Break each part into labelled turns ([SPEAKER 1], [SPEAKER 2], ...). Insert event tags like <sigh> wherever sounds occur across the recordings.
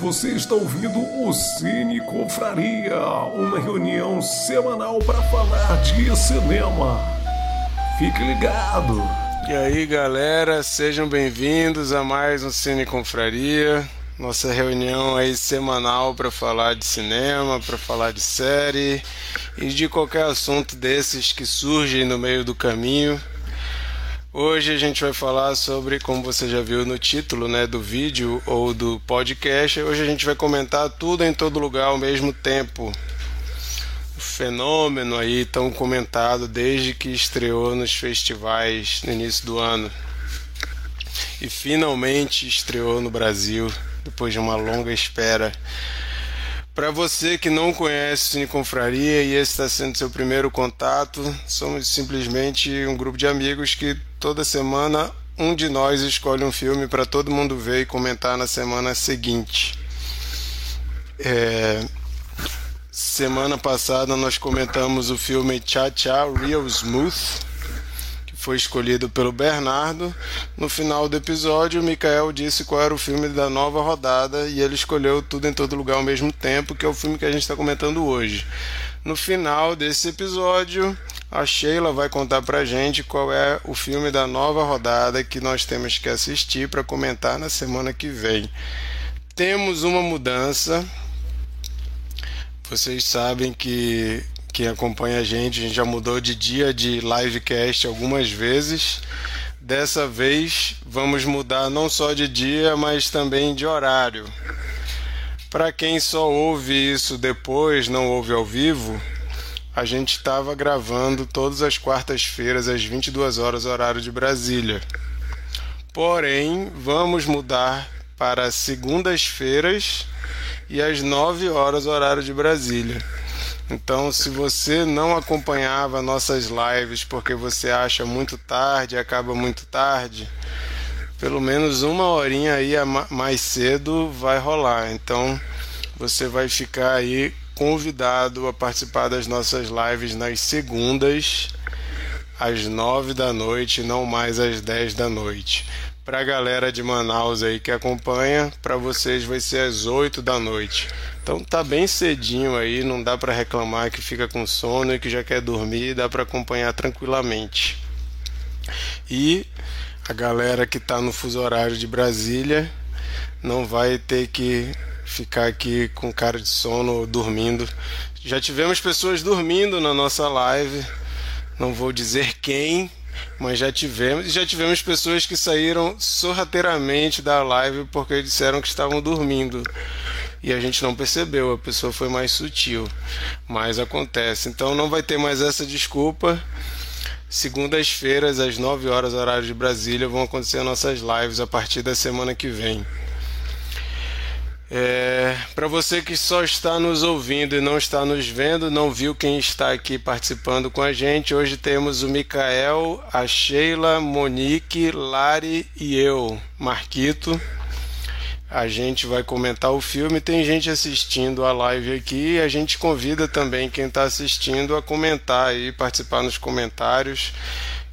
[SPEAKER 1] Você está ouvindo o Cine Confraria, uma reunião semanal para falar de cinema. Fique ligado!
[SPEAKER 2] E aí, galera, sejam bem-vindos a mais um Cine Confraria, nossa reunião aí semanal para falar de cinema, para falar de série e de qualquer assunto desses que surgem no meio do caminho. Hoje a gente vai falar sobre, como você já viu no título né, do vídeo ou do podcast, hoje a gente vai comentar tudo em todo lugar ao mesmo tempo. O fenômeno aí tão comentado desde que estreou nos festivais no início do ano. E finalmente estreou no Brasil, depois de uma longa espera. Para você que não conhece Cine Confraria e esse está sendo seu primeiro contato, somos simplesmente um grupo de amigos que toda semana um de nós escolhe um filme para todo mundo ver e comentar na semana seguinte. É... Semana passada nós comentamos o filme Cha Cha Real Smooth, foi escolhido pelo Bernardo. No final do episódio, o Mikael disse qual era o filme da nova rodada e ele escolheu Tudo em Todo Lugar ao mesmo tempo, que é o filme que a gente está comentando hoje. No final desse episódio, a Sheila vai contar pra gente qual é o filme da nova rodada que nós temos que assistir para comentar na semana que vem. Temos uma mudança. Vocês sabem que quem acompanha a gente, a gente já mudou de dia de livecast algumas vezes. Dessa vez vamos mudar não só de dia, mas também de horário. Para quem só ouve isso depois, não ouve ao vivo, a gente estava gravando todas as quartas-feiras às 22 horas horário de Brasília. Porém, vamos mudar para segundas-feiras e às 9 horas horário de Brasília. Então, se você não acompanhava nossas lives porque você acha muito tarde, acaba muito tarde, pelo menos uma horinha aí mais cedo vai rolar. Então, você vai ficar aí convidado a participar das nossas lives nas segundas às nove da noite, não mais às dez da noite. Para a galera de Manaus aí que acompanha, para vocês vai ser às 8 da noite. Então tá bem cedinho aí, não dá para reclamar que fica com sono e que já quer dormir, dá para acompanhar tranquilamente. E a galera que está no fuso horário de Brasília não vai ter que ficar aqui com cara de sono dormindo. Já tivemos pessoas dormindo na nossa live, não vou dizer quem, mas já tivemos e já tivemos pessoas que saíram sorrateiramente da live porque disseram que estavam dormindo e a gente não percebeu, a pessoa foi mais sutil, mas acontece. Então não vai ter mais essa desculpa. Segundas-feiras, às 9 horas, horário de Brasília, vão acontecer nossas lives a partir da semana que vem. É, Para você que só está nos ouvindo e não está nos vendo, não viu quem está aqui participando com a gente, hoje temos o Mikael, a Sheila, Monique, Lari e eu, Marquito. A gente vai comentar o filme, tem gente assistindo a live aqui e a gente convida também quem está assistindo a comentar e participar nos comentários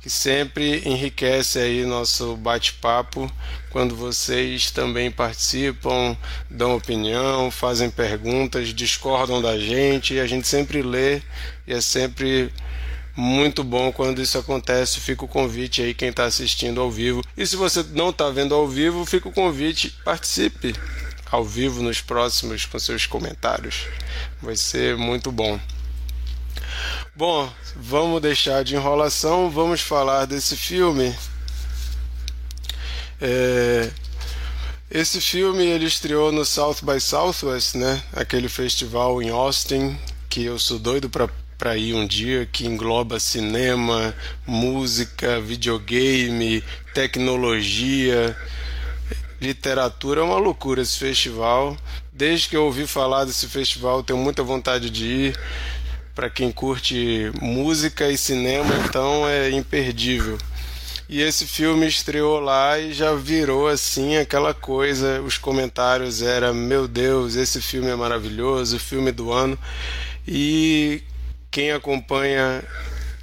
[SPEAKER 2] que sempre enriquece aí nosso bate-papo quando vocês também participam, dão opinião, fazem perguntas, discordam da gente, e a gente sempre lê e é sempre muito bom quando isso acontece. Fica o convite aí quem está assistindo ao vivo. E se você não está vendo ao vivo, fica o convite, participe ao vivo nos próximos com seus comentários. Vai ser muito bom. Bom, vamos deixar de enrolação, vamos falar desse filme. É, esse filme ele estreou no South by Southwest, né? Aquele festival em Austin que eu sou doido para para ir um dia que engloba cinema, música, videogame, tecnologia, literatura. É uma loucura esse festival. Desde que eu ouvi falar desse festival, tenho muita vontade de ir para quem curte música e cinema, então é imperdível. E esse filme estreou lá e já virou assim aquela coisa. Os comentários era meu Deus, esse filme é maravilhoso, filme do ano. E quem acompanha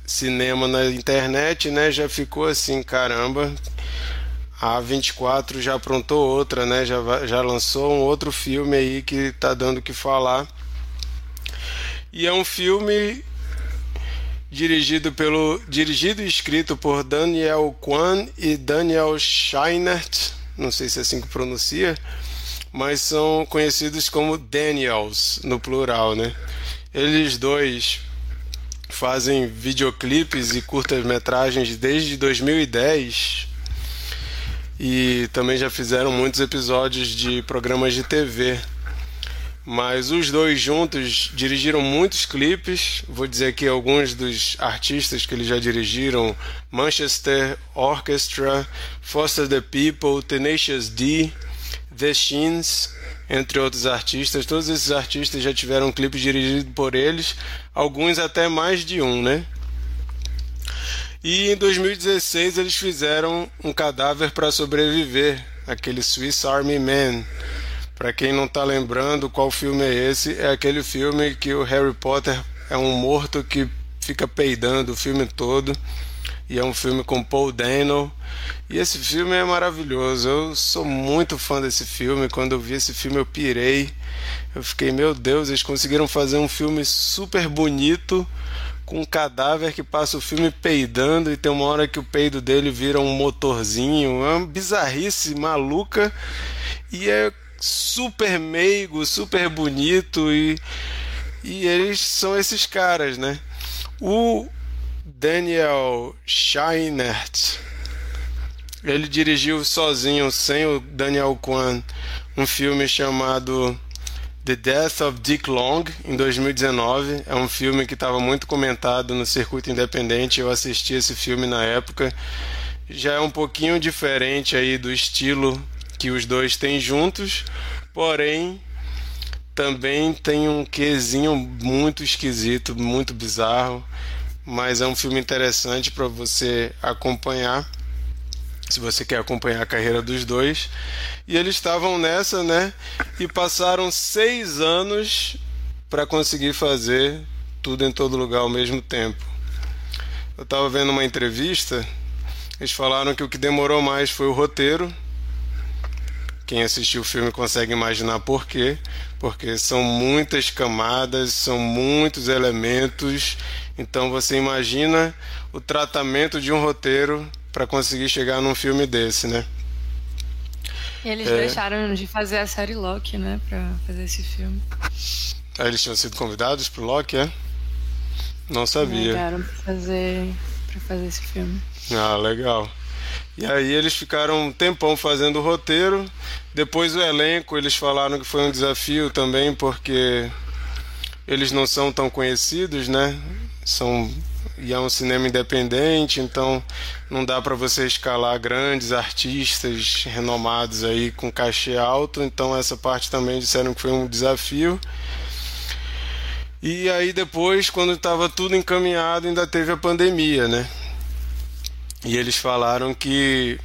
[SPEAKER 2] cinema na internet, né, já ficou assim, caramba. a A24 já aprontou outra, né? Já, já lançou um outro filme aí que tá dando o que falar. E é um filme dirigido pelo dirigido e escrito por Daniel Kwan e Daniel Scheinert, não sei se é assim que pronuncia, mas são conhecidos como Daniels no plural, né? Eles dois fazem videoclipes e curtas-metragens desde 2010 e também já fizeram muitos episódios de programas de TV. Mas os dois juntos dirigiram muitos clipes. Vou dizer aqui alguns dos artistas que eles já dirigiram: Manchester Orchestra, Foster the People, Tenacious D, The Shins, entre outros artistas. Todos esses artistas já tiveram clipes dirigidos por eles, alguns até mais de um, né? E em 2016 eles fizeram um cadáver para sobreviver, aquele Swiss Army Man. Para quem não está lembrando qual filme é esse, é aquele filme que o Harry Potter é um morto que fica peidando o filme todo. E é um filme com Paul Dano. E esse filme é maravilhoso. Eu sou muito fã desse filme. Quando eu vi esse filme, eu pirei. Eu fiquei, meu Deus, eles conseguiram fazer um filme super bonito com um cadáver que passa o filme peidando e tem uma hora que o peido dele vira um motorzinho. É uma bizarrice maluca e é super meigo, super bonito e, e eles são esses caras, né? O Daniel Scheinert ele dirigiu sozinho, sem o Daniel Kwan, um filme chamado The Death of Dick Long, em 2019. É um filme que estava muito comentado no circuito independente. Eu assisti esse filme na época. Já é um pouquinho diferente aí do estilo que os dois têm juntos, porém também tem um quesinho muito esquisito, muito bizarro, mas é um filme interessante para você acompanhar se você quer acompanhar a carreira dos dois. E eles estavam nessa, né? E passaram seis anos para conseguir fazer tudo em todo lugar ao mesmo tempo. Eu estava vendo uma entrevista, eles falaram que o que demorou mais foi o roteiro. Quem assistiu o filme consegue imaginar por quê, porque são muitas camadas, são muitos elementos. Então você imagina o tratamento de um roteiro para conseguir chegar num filme desse, né?
[SPEAKER 3] E eles é... deixaram de fazer a série Loki, né, para fazer esse filme.
[SPEAKER 2] Ah, eles tinham sido convidados pro Loki, é? Não sabia.
[SPEAKER 3] Ligaram pra fazer, pra fazer esse filme.
[SPEAKER 2] Ah, legal. E aí eles ficaram um tempão fazendo o roteiro. Depois o elenco, eles falaram que foi um desafio também, porque eles não são tão conhecidos, né? São e é um cinema independente, então não dá para você escalar grandes artistas renomados aí com cachê alto, então essa parte também disseram que foi um desafio. E aí depois, quando estava tudo encaminhado, ainda teve a pandemia, né? E eles falaram que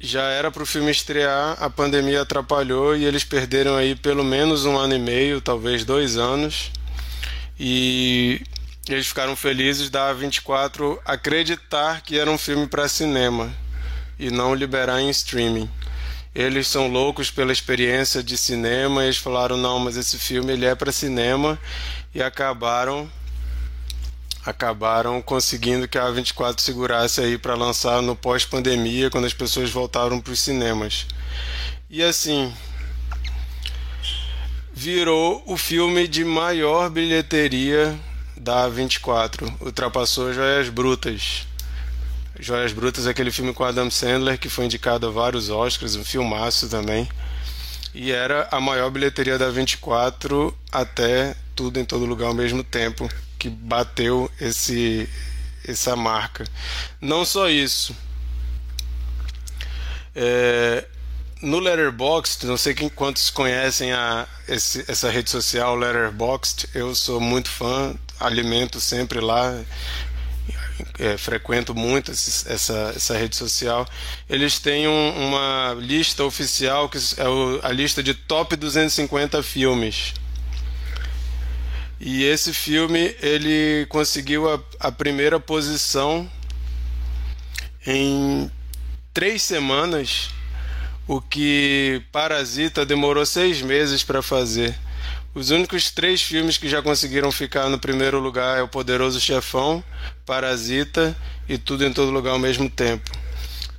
[SPEAKER 2] já era para o filme estrear, a pandemia atrapalhou e eles perderam aí pelo menos um ano e meio, talvez dois anos. E eles ficaram felizes da A24 acreditar que era um filme para cinema e não liberar em streaming. Eles são loucos pela experiência de cinema, eles falaram não, mas esse filme ele é para cinema e acabaram acabaram conseguindo que a A24 segurasse aí para lançar no pós-pandemia, quando as pessoas voltaram para os cinemas. E assim, virou o filme de maior bilheteria da 24 ultrapassou Joias Brutas. Joias Brutas é aquele filme com Adam Sandler que foi indicado a vários Oscars, um filmaço também. E era a maior bilheteria da 24 até tudo em todo lugar ao mesmo tempo, que bateu esse essa marca. Não só isso. É, no Letterboxd, não sei quem, quantos conhecem a, esse, essa rede social Letterboxd, eu sou muito fã, alimento sempre lá, é, frequento muito esse, essa, essa rede social. Eles têm um, uma lista oficial que é o, a lista de top 250 filmes. E esse filme ele conseguiu a, a primeira posição em três semanas o que Parasita demorou seis meses para fazer. Os únicos três filmes que já conseguiram ficar no primeiro lugar é O Poderoso Chefão, Parasita e Tudo em Todo Lugar ao mesmo tempo.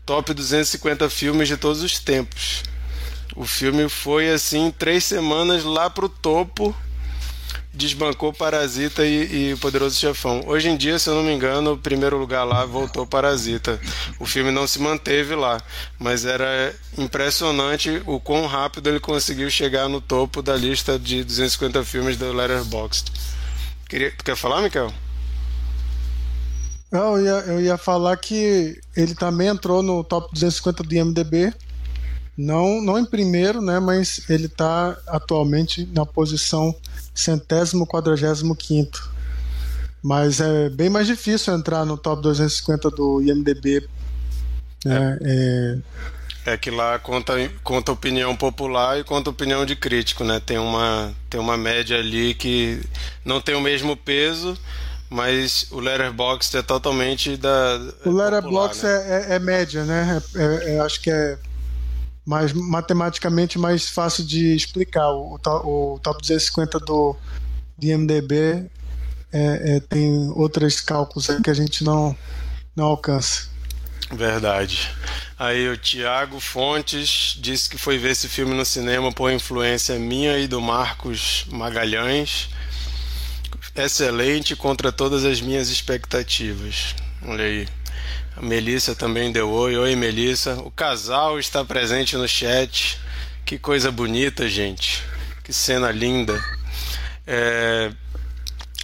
[SPEAKER 2] Top 250 filmes de todos os tempos. O filme foi assim, três semanas lá pro topo desbancou Parasita e, e Poderoso Chefão. Hoje em dia, se eu não me engano, o primeiro lugar lá voltou Parasita. O filme não se manteve lá, mas era impressionante o quão rápido ele conseguiu chegar no topo da lista de 250 filmes do Letterboxd. Queria, tu quer falar, Michael?
[SPEAKER 4] Não, eu ia, eu ia falar que ele também entrou no top 250 do IMDB. Não, não em primeiro, né? Mas ele está atualmente na posição centésimo quadragésimo quinto. Mas é bem mais difícil entrar no top 250 do IMDB.
[SPEAKER 2] Né? É, é... é que lá conta, conta opinião popular e conta opinião de crítico, né? Tem uma, tem uma média ali que não tem o mesmo peso, mas o Letterboxd é totalmente da.
[SPEAKER 4] O Letterboxd né? é, é, é, média, né? É, é, é, acho que é mais matematicamente mais fácil de explicar. O, o top 250 do IMDB é, é, tem outros cálculos que a gente não, não alcança.
[SPEAKER 2] Verdade. Aí o Tiago Fontes disse que foi ver esse filme no cinema por influência minha e do Marcos Magalhães. Excelente contra todas as minhas expectativas. Olha aí. A Melissa também deu oi. Oi, Melissa. O casal está presente no chat. Que coisa bonita, gente. Que cena linda. É...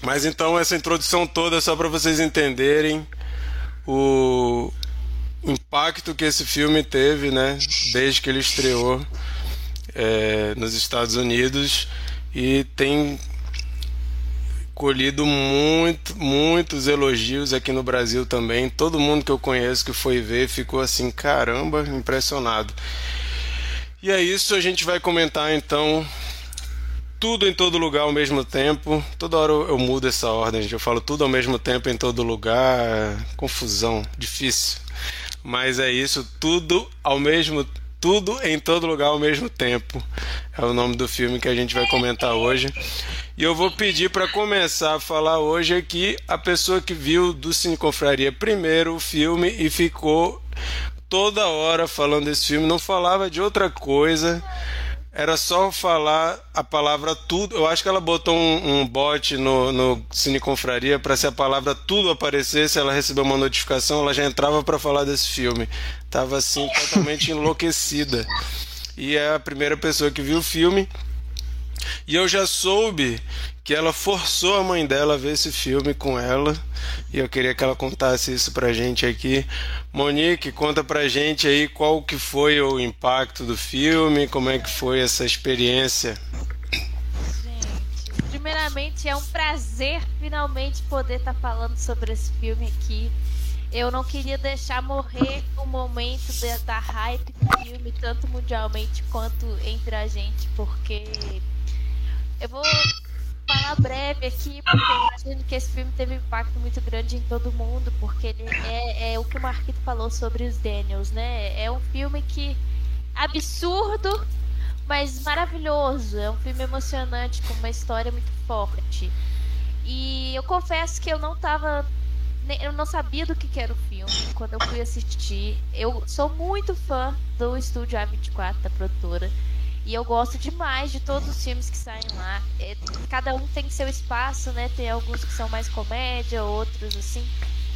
[SPEAKER 2] Mas então, essa introdução toda é só para vocês entenderem o impacto que esse filme teve, né? Desde que ele estreou é, nos Estados Unidos. E tem colhido muito, muitos elogios aqui no Brasil também. Todo mundo que eu conheço que foi ver ficou assim, caramba, impressionado. E é isso, a gente vai comentar então tudo em todo lugar ao mesmo tempo. Toda hora eu, eu mudo essa ordem, gente. Eu falo tudo ao mesmo tempo em todo lugar. Confusão, difícil. Mas é isso, tudo ao mesmo tempo tudo em todo lugar ao mesmo tempo. É o nome do filme que a gente vai comentar hoje. E eu vou pedir para começar a falar hoje aqui a pessoa que viu do Cine Confraria primeiro o filme e ficou toda hora falando desse filme, não falava de outra coisa era só falar a palavra tudo. Eu acho que ela botou um, um bot no, no Cine Confraria para se a palavra tudo aparecesse, ela recebeu uma notificação, ela já entrava para falar desse filme. Tava assim totalmente <laughs> enlouquecida. E é a primeira pessoa que viu o filme. E eu já soube que ela forçou a mãe dela a ver esse filme com ela. E eu queria que ela contasse isso pra gente aqui. Monique, conta pra gente aí qual que foi o impacto do filme, como é que foi essa experiência.
[SPEAKER 5] Gente, primeiramente é um prazer finalmente poder estar tá falando sobre esse filme aqui. Eu não queria deixar morrer o momento da hype do filme, tanto mundialmente quanto entre a gente, porque eu vou falar breve aqui, porque eu imagino que esse filme teve um impacto muito grande em todo mundo, porque ele é, é o que o Marquito falou sobre os Daniels, né? É um filme que absurdo, mas maravilhoso. É um filme emocionante, com uma história muito forte. E eu confesso que eu não tava. Eu não sabia do que era o filme quando eu fui assistir. Eu sou muito fã do estúdio A24, da produtora. E eu gosto demais de todos os filmes que saem lá. É, cada um tem seu espaço, né? Tem alguns que são mais comédia, outros assim.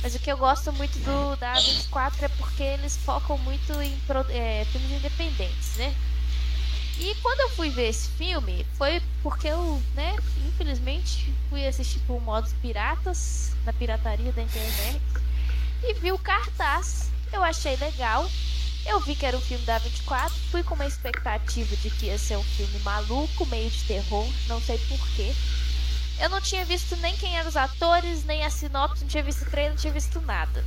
[SPEAKER 5] Mas o que eu gosto muito do da 24 é porque eles focam muito em é, filmes independentes, né? E quando eu fui ver esse filme, foi porque eu, né, infelizmente, fui assistir por modos piratas, na pirataria da internet, e vi o cartaz. Eu achei legal, eu vi que era um filme da 24, fui com uma expectativa de que ia ser um filme maluco, meio de terror, não sei porquê. Eu não tinha visto nem quem eram os atores, nem a sinopse, não tinha visto o trailer, não tinha visto nada.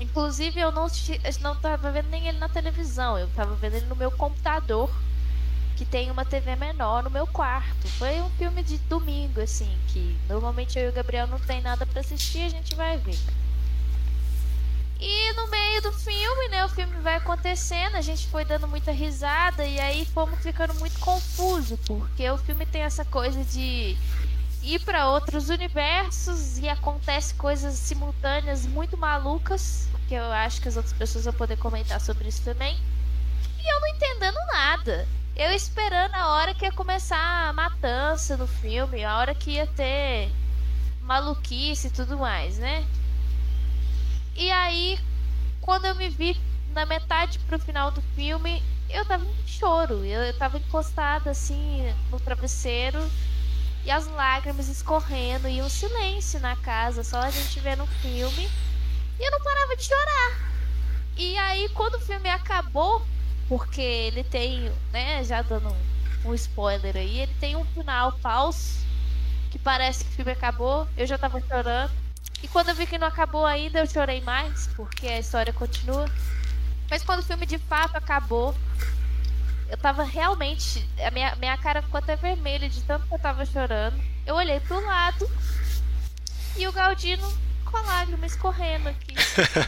[SPEAKER 5] Inclusive, eu não, não tava vendo nem ele na televisão, eu tava vendo ele no meu computador, que tem uma TV menor no meu quarto. Foi um filme de domingo, assim, que normalmente eu e o Gabriel não tem nada para assistir, a gente vai ver. E no meio do filme, né, o filme vai acontecendo, a gente foi dando muita risada e aí fomos ficando muito confuso, porque o filme tem essa coisa de ir para outros universos e acontece coisas simultâneas muito malucas, que eu acho que as outras pessoas vão poder comentar sobre isso também. E eu não entendendo nada. Eu esperando a hora que ia começar a matança no filme, a hora que ia ter maluquice e tudo mais, né? E aí, quando eu me vi na metade pro final do filme, eu tava em choro. Eu, tava encostada assim no travesseiro e as lágrimas escorrendo e um silêncio na casa, só a gente vendo o filme. E eu não parava de chorar. E aí, quando o filme acabou, porque ele tem, né, já dando um spoiler aí, ele tem um final falso que parece que o filme acabou. Eu já tava chorando. E quando eu vi que não acabou ainda, eu chorei mais, porque a história continua. Mas quando o filme de fato acabou, eu tava realmente. A minha, minha cara ficou até vermelha de tanto que eu tava chorando. Eu olhei pro lado e o Galdino com a lágrima escorrendo aqui,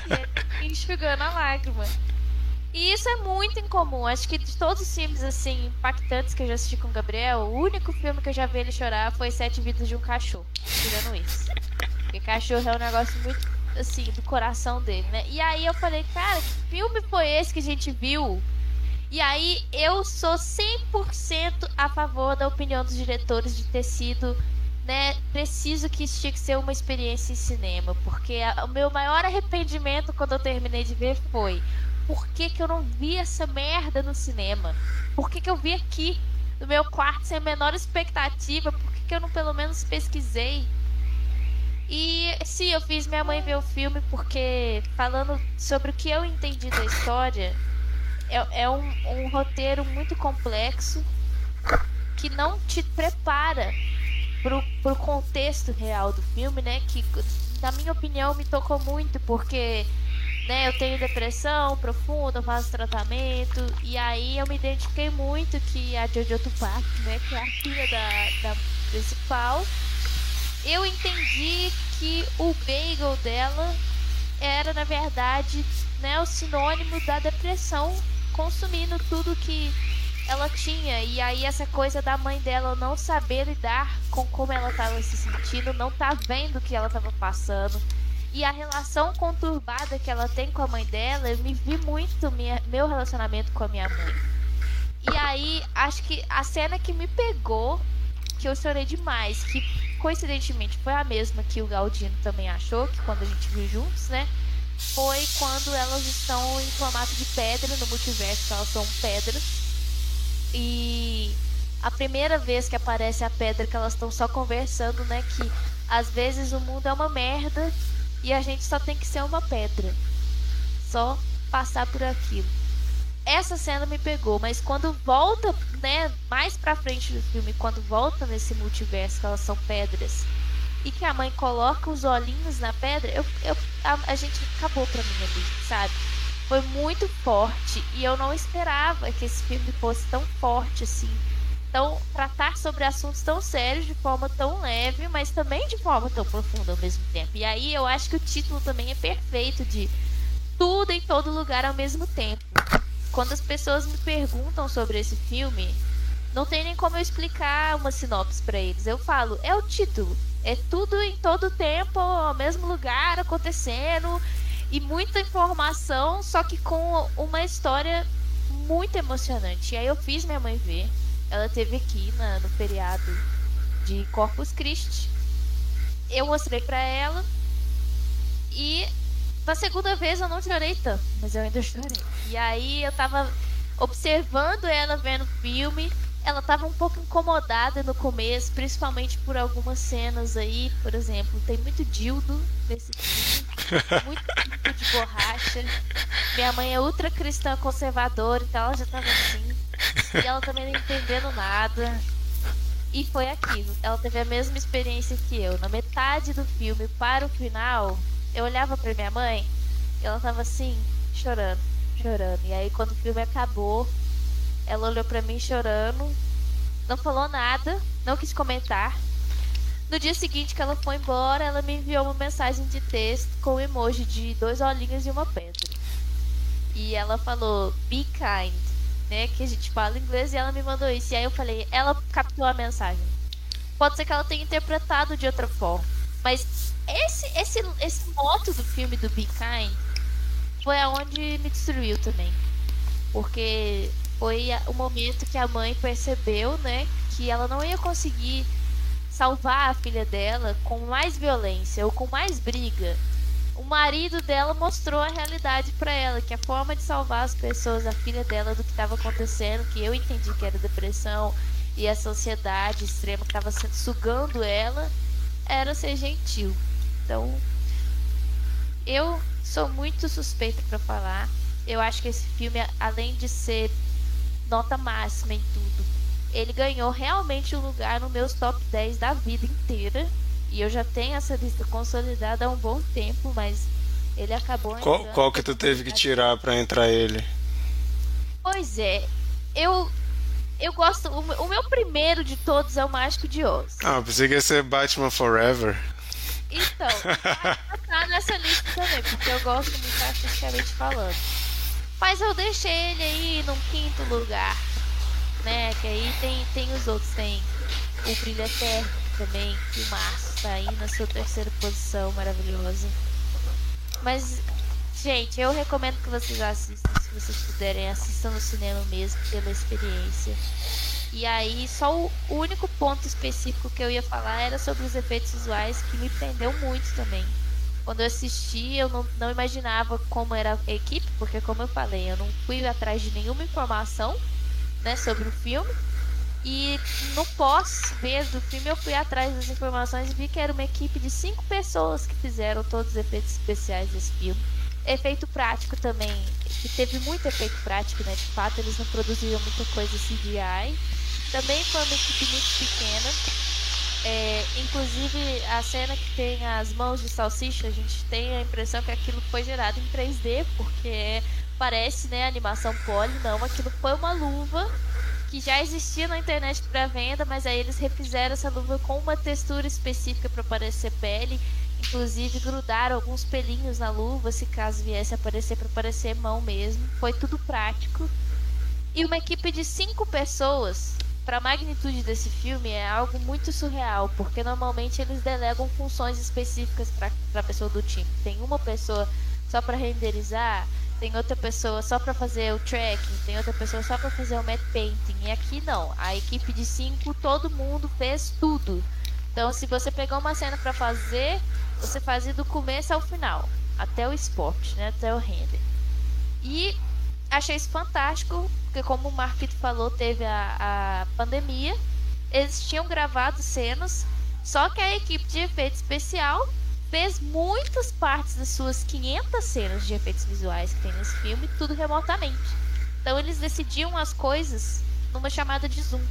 [SPEAKER 5] <laughs> enxugando a lágrima. E isso é muito incomum. Acho que de todos os filmes assim impactantes que eu já assisti com o Gabriel, o único filme que eu já vi ele chorar foi Sete Vidas de um Cachorro. Tirando isso. Porque cachorro é um negócio muito assim do coração dele, né? E aí eu falei, cara, que filme foi esse que a gente viu? E aí eu sou 100% a favor da opinião dos diretores de ter sido né, preciso que isso tinha que ser uma experiência em cinema, porque a, o meu maior arrependimento quando eu terminei de ver foi por que, que eu não vi essa merda no cinema? Por que, que eu vi aqui, no meu quarto, sem a menor expectativa? Por que, que eu não pelo menos pesquisei? E sim, eu fiz minha mãe ver o filme porque, falando sobre o que eu entendi da história, é, é um, um roteiro muito complexo que não te prepara pro, pro contexto real do filme, né? Que, na minha opinião, me tocou muito porque né, eu tenho depressão profunda, eu faço tratamento, e aí eu me identifiquei muito que a Jojo Tupac, né, que é a filha da, da principal, eu entendi que o bagel dela era, na verdade, né, o sinônimo da depressão, consumindo tudo que ela tinha. E aí essa coisa da mãe dela não saber lidar com como ela estava se sentindo, não tá vendo o que ela estava passando e a relação conturbada que ela tem com a mãe dela, eu me vi muito minha, meu relacionamento com a minha mãe. E aí, acho que a cena que me pegou, que eu chorei demais, que coincidentemente foi a mesma que o Galdino também achou, que quando a gente viu juntos, né? Foi quando elas estão em formato de pedra no multiverso, elas são pedras. E a primeira vez que aparece a pedra que elas estão só conversando, né? Que às vezes o mundo é uma merda e a gente só tem que ser uma pedra. Só passar por aquilo. Essa cena me pegou, mas quando volta, né, mais pra frente do filme, quando volta nesse multiverso que elas são pedras e que a mãe coloca os olhinhos na pedra, eu, eu a, a gente acabou pra mim ali, sabe? Foi muito forte e eu não esperava que esse filme fosse tão forte assim então, tratar sobre assuntos tão sérios de forma tão leve, mas também de forma tão profunda ao mesmo tempo. E aí eu acho que o título também é perfeito de tudo em todo lugar ao mesmo tempo. Quando as pessoas me perguntam sobre esse filme, não tem nem como eu explicar uma sinopse para eles. Eu falo, é o título. É tudo em todo tempo, ao mesmo lugar, acontecendo. E muita informação, só que com uma história muito emocionante. E aí eu fiz minha mãe ver ela teve aqui na, no feriado de Corpus Christi. Eu mostrei para ela e na segunda vez eu não chorei tanto, mas eu ainda <laughs> chorei. E aí eu tava observando ela vendo o filme. Ela tava um pouco incomodada no começo, principalmente por algumas cenas aí. Por exemplo, tem muito dildo nesse filme. <laughs> Muito dildo de borracha. Minha mãe é ultra cristã conservadora, então ela já tava assim. E ela também não entendendo nada. E foi aquilo. Ela teve a mesma experiência que eu. Na metade do filme, para o final, eu olhava pra minha mãe e ela tava assim, chorando, chorando. E aí, quando o filme acabou, ela olhou pra mim chorando, não falou nada, não quis comentar, No dia seguinte que ela foi embora, ela me enviou uma mensagem de texto com um emoji de dois olhinhos e uma pedra. E ela falou, be kind, né? Que a gente fala inglês e ela me mandou isso. E aí eu falei, ela captou a mensagem. Pode ser que ela tenha interpretado de outra forma. Mas esse, esse, esse moto do filme do Be Kind foi aonde me destruiu também. Porque foi o momento que a mãe percebeu, né, que ela não ia conseguir salvar a filha dela com mais violência ou com mais briga. O marido dela mostrou a realidade para ela, que a forma de salvar as pessoas, a filha dela, do que estava acontecendo, que eu entendi que era depressão e a sociedade extrema que estava sugando ela, era ser gentil. Então, eu sou muito suspeita para falar. Eu acho que esse filme, além de ser nota máxima em tudo, ele ganhou realmente um lugar no meus top 10 da vida inteira. E eu já tenho essa lista consolidada há um bom tempo, mas ele acabou
[SPEAKER 2] Qual, qual que tu teve que tirar para entrar ele?
[SPEAKER 5] Pois é, eu eu gosto. O, meu primeiro de todos é o Mágico de Oz.
[SPEAKER 2] Ah, pensei que ia ser Batman Forever.
[SPEAKER 5] Então, tá nessa lista também, porque eu gosto muito artisticamente falando. Mas eu deixei ele aí num quinto lugar, né? Que aí tem, tem os outros, tem o Brilho Eterno também, que o Márcio tá aí na sua terceira posição, maravilhosa. Mas, gente, eu recomendo que vocês assistam, se vocês puderem, assistam no cinema mesmo, pela experiência. E aí, só o único ponto específico que eu ia falar era sobre os efeitos visuais, que me prendeu muito também. Quando eu assisti, eu não, não imaginava como era a equipe, porque, como eu falei, eu não fui atrás de nenhuma informação né, sobre o filme. E no pós-ver do filme, eu fui atrás das informações e vi que era uma equipe de cinco pessoas que fizeram todos os efeitos especiais desse filme. Efeito prático também, que teve muito efeito prático, né? De fato, eles não produziam muita coisa CGI. Também foi uma equipe muito pequena. É, inclusive a cena que tem as mãos de salsicha, a gente tem a impressão que aquilo foi gerado em 3D, porque parece né, animação poly, não, aquilo foi uma luva que já existia na internet para venda, mas aí eles refizeram essa luva com uma textura específica para parecer pele, inclusive grudaram alguns pelinhos na luva, se caso viesse aparecer para parecer mão mesmo. Foi tudo prático. E uma equipe de cinco pessoas para a magnitude desse filme é algo muito surreal, porque normalmente eles delegam funções específicas para a pessoa do time. Tem uma pessoa só para renderizar, tem outra pessoa só para fazer o tracking, tem outra pessoa só para fazer o matte painting. E aqui não, a equipe de cinco, todo mundo fez tudo. Então, se você pegar uma cena para fazer, você fazia do começo ao final, até o spot, né, até o render. E achei isso fantástico, porque como o Marquito falou, teve a, a pandemia, eles tinham gravado cenas, só que a equipe de efeito especial fez muitas partes das suas 500 cenas de efeitos visuais que tem nesse filme, tudo remotamente. Então eles decidiam as coisas numa chamada de Zoom.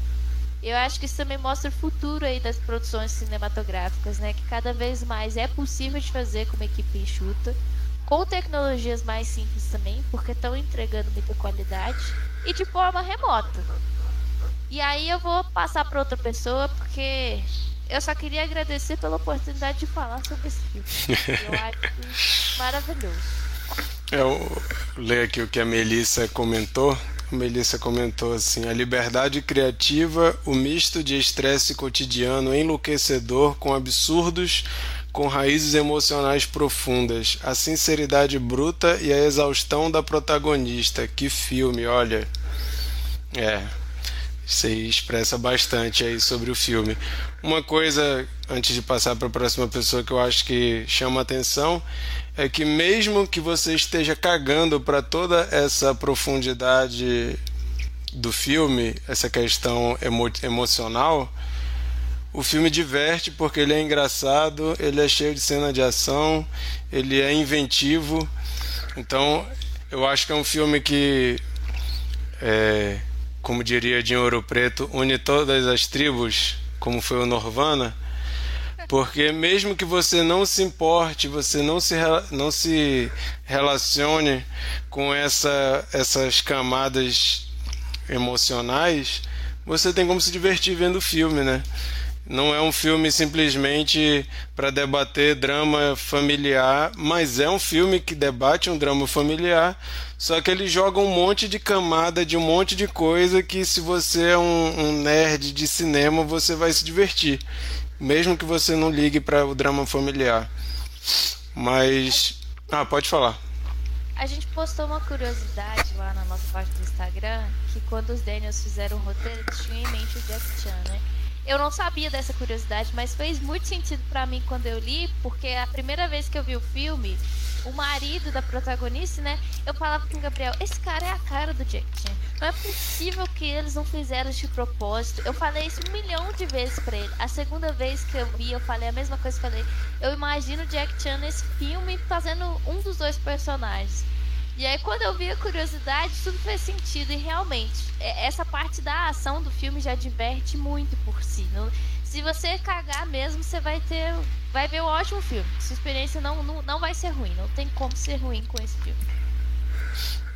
[SPEAKER 5] Eu acho que isso também mostra o futuro aí das produções cinematográficas, né? Que cada vez mais é possível de fazer com uma equipe enxuta com tecnologias mais simples também, porque estão entregando muita qualidade e de forma remota. E aí eu vou passar para outra pessoa, porque eu só queria agradecer pela oportunidade de falar sobre esse filme. <laughs> Eu acho maravilhoso.
[SPEAKER 2] Eu leio aqui o que a Melissa comentou. A Melissa comentou assim: a liberdade criativa, o misto de estresse cotidiano enlouquecedor com absurdos com raízes emocionais profundas, a sinceridade bruta e a exaustão da protagonista. Que filme, olha. É. Aí expressa bastante aí sobre o filme. Uma coisa, antes de passar para a próxima pessoa, que eu acho que chama atenção, é que mesmo que você esteja cagando para toda essa profundidade do filme, essa questão emo emocional, o filme diverte porque ele é engraçado, ele é cheio de cena de ação, ele é inventivo. Então, eu acho que é um filme que, é, como diria de Ouro Preto, une todas as tribos, como foi o Norvana. Porque mesmo que você não se importe, você não se, não se relacione com essa, essas camadas emocionais, você tem como se divertir vendo o filme, né? Não é um filme simplesmente para debater drama familiar, mas é um filme que debate um drama familiar, só que ele joga um monte de camada de um monte de coisa que se você é um, um nerd de cinema, você vai se divertir, mesmo que você não ligue para o drama familiar. Mas, ah, pode falar.
[SPEAKER 5] A gente postou uma curiosidade lá na nossa página do Instagram, que quando os Daniels fizeram o roteiro, eles tinham em mente o Jack Chan, né? Eu não sabia dessa curiosidade, mas fez muito sentido para mim quando eu li, porque a primeira vez que eu vi o filme, o marido da protagonista, né? Eu falava com o Gabriel, esse cara é a cara do Jack Chan. Não é possível que eles não fizeram de propósito. Eu falei isso um milhão de vezes pra ele. A segunda vez que eu vi, eu falei a mesma coisa que falei. Eu imagino o Jack Chan nesse filme fazendo um dos dois personagens. E aí quando eu vi a curiosidade, tudo fez sentido. E realmente, é, essa parte da ação do filme já diverte muito por si. Se você cagar mesmo, você vai ter. Vai ver um ótimo filme. Sua experiência não, não, não vai ser ruim. Não tem como ser ruim com esse filme.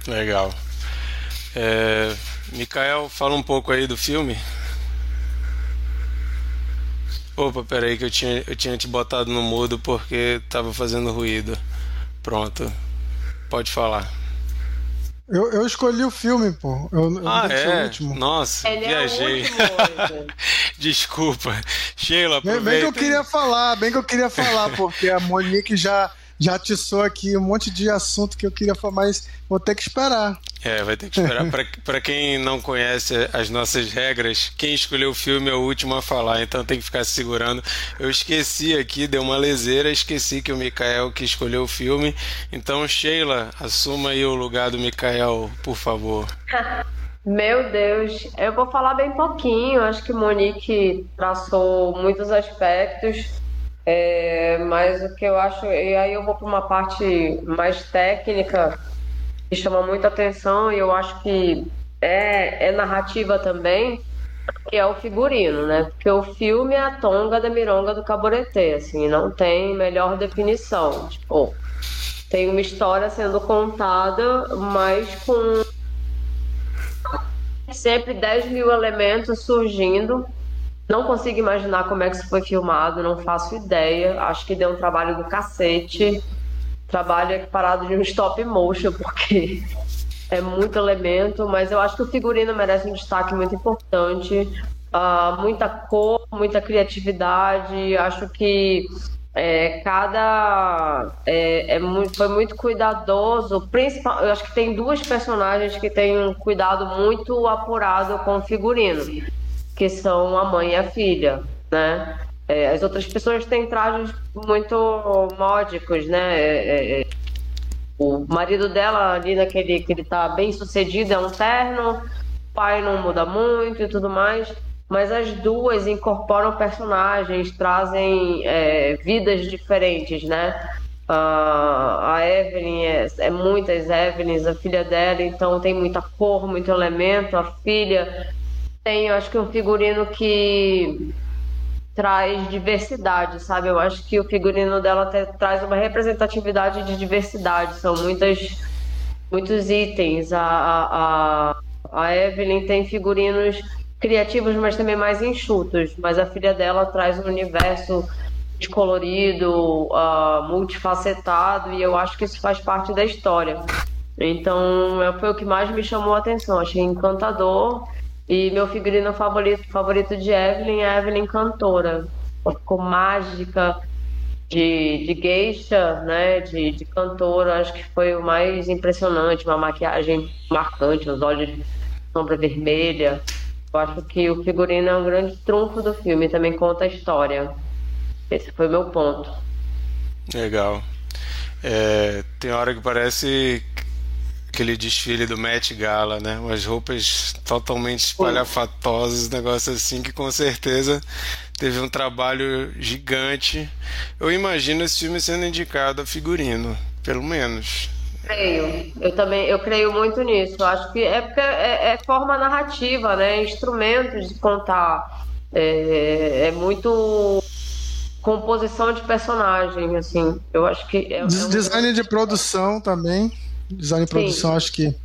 [SPEAKER 2] Legal. É, Mikael, fala um pouco aí do filme. Opa, peraí que eu tinha, eu tinha te botado no mudo porque tava fazendo ruído. Pronto. Pode falar.
[SPEAKER 4] Eu, eu escolhi o filme, pô. Eu, eu
[SPEAKER 2] ah, é? O último. Nossa, Ele viajei. É <laughs> Desculpa. Sheila, aproveita.
[SPEAKER 4] Bem, bem que eu queria falar, bem que eu queria falar, porque a Monique já já atiçou aqui um monte de assunto que eu queria falar, mas vou ter que esperar.
[SPEAKER 2] É, vai ter que esperar. <laughs> para quem não conhece as nossas regras, quem escolheu o filme é o último a falar, então tem que ficar se segurando. Eu esqueci aqui, deu uma leseira, esqueci que o Mikael que escolheu o filme. Então, Sheila, assuma aí o lugar do Mikael, por favor. <laughs>
[SPEAKER 6] Meu Deus, eu vou falar bem pouquinho. Acho que Monique traçou muitos aspectos é, mas o que eu acho, e aí eu vou para uma parte mais técnica que chama muita atenção e eu acho que é, é narrativa também, que é o figurino, né? Porque o filme é a tonga da mironga do caboretê, assim, não tem melhor definição. Tipo, tem uma história sendo contada, mas com sempre 10 mil elementos surgindo não consigo imaginar como é que isso foi filmado, não faço ideia. Acho que deu um trabalho do cacete. Trabalho equiparado de um stop motion, porque <laughs> é muito elemento, mas eu acho que o figurino merece um destaque muito importante. Uh, muita cor, muita criatividade. Acho que é, cada é, é muito, foi muito cuidadoso. Principal, eu acho que tem duas personagens que têm um cuidado muito apurado com o figurino que são a mãe e a filha, né? É, as outras pessoas têm trajes muito módicos, né? É, é, é, o marido dela ali naquele que ele tá bem sucedido é um terno, o pai não muda muito e tudo mais, mas as duas incorporam personagens, trazem é, vidas diferentes, né? Uh, a Evelyn é, é muitas Evelyns, a filha dela, então tem muita cor, muito elemento. A filha tem, acho que um figurino que traz diversidade, sabe? Eu acho que o figurino dela traz uma representatividade de diversidade. São muitas, muitos itens. A, a, a Evelyn tem figurinos criativos, mas também mais enxutos. Mas a filha dela traz um universo descolorido, uh, multifacetado, e eu acho que isso faz parte da história. Então, foi o que mais me chamou a atenção. Achei encantador e meu figurino favorito, favorito de Evelyn é a Evelyn cantora. ficou mágica, de, de geisha, né? De, de cantora, acho que foi o mais impressionante, uma maquiagem marcante, os olhos de sombra vermelha. Eu acho que o figurino é um grande trunfo do filme, também conta a história. Esse foi o meu ponto.
[SPEAKER 2] Legal. É, tem hora que parece aquele desfile do Met Gala, né? Umas roupas totalmente espalhafatosas, negócio assim que com certeza teve um trabalho gigante. Eu imagino esse filme sendo indicado a figurino, pelo menos.
[SPEAKER 6] Creio, eu também, eu creio muito nisso. Acho que é porque é, é forma narrativa, né? Instrumentos de contar. É, é muito composição de personagem, assim. Eu acho que é, é
[SPEAKER 4] design de produção também. Design e produção, acho que.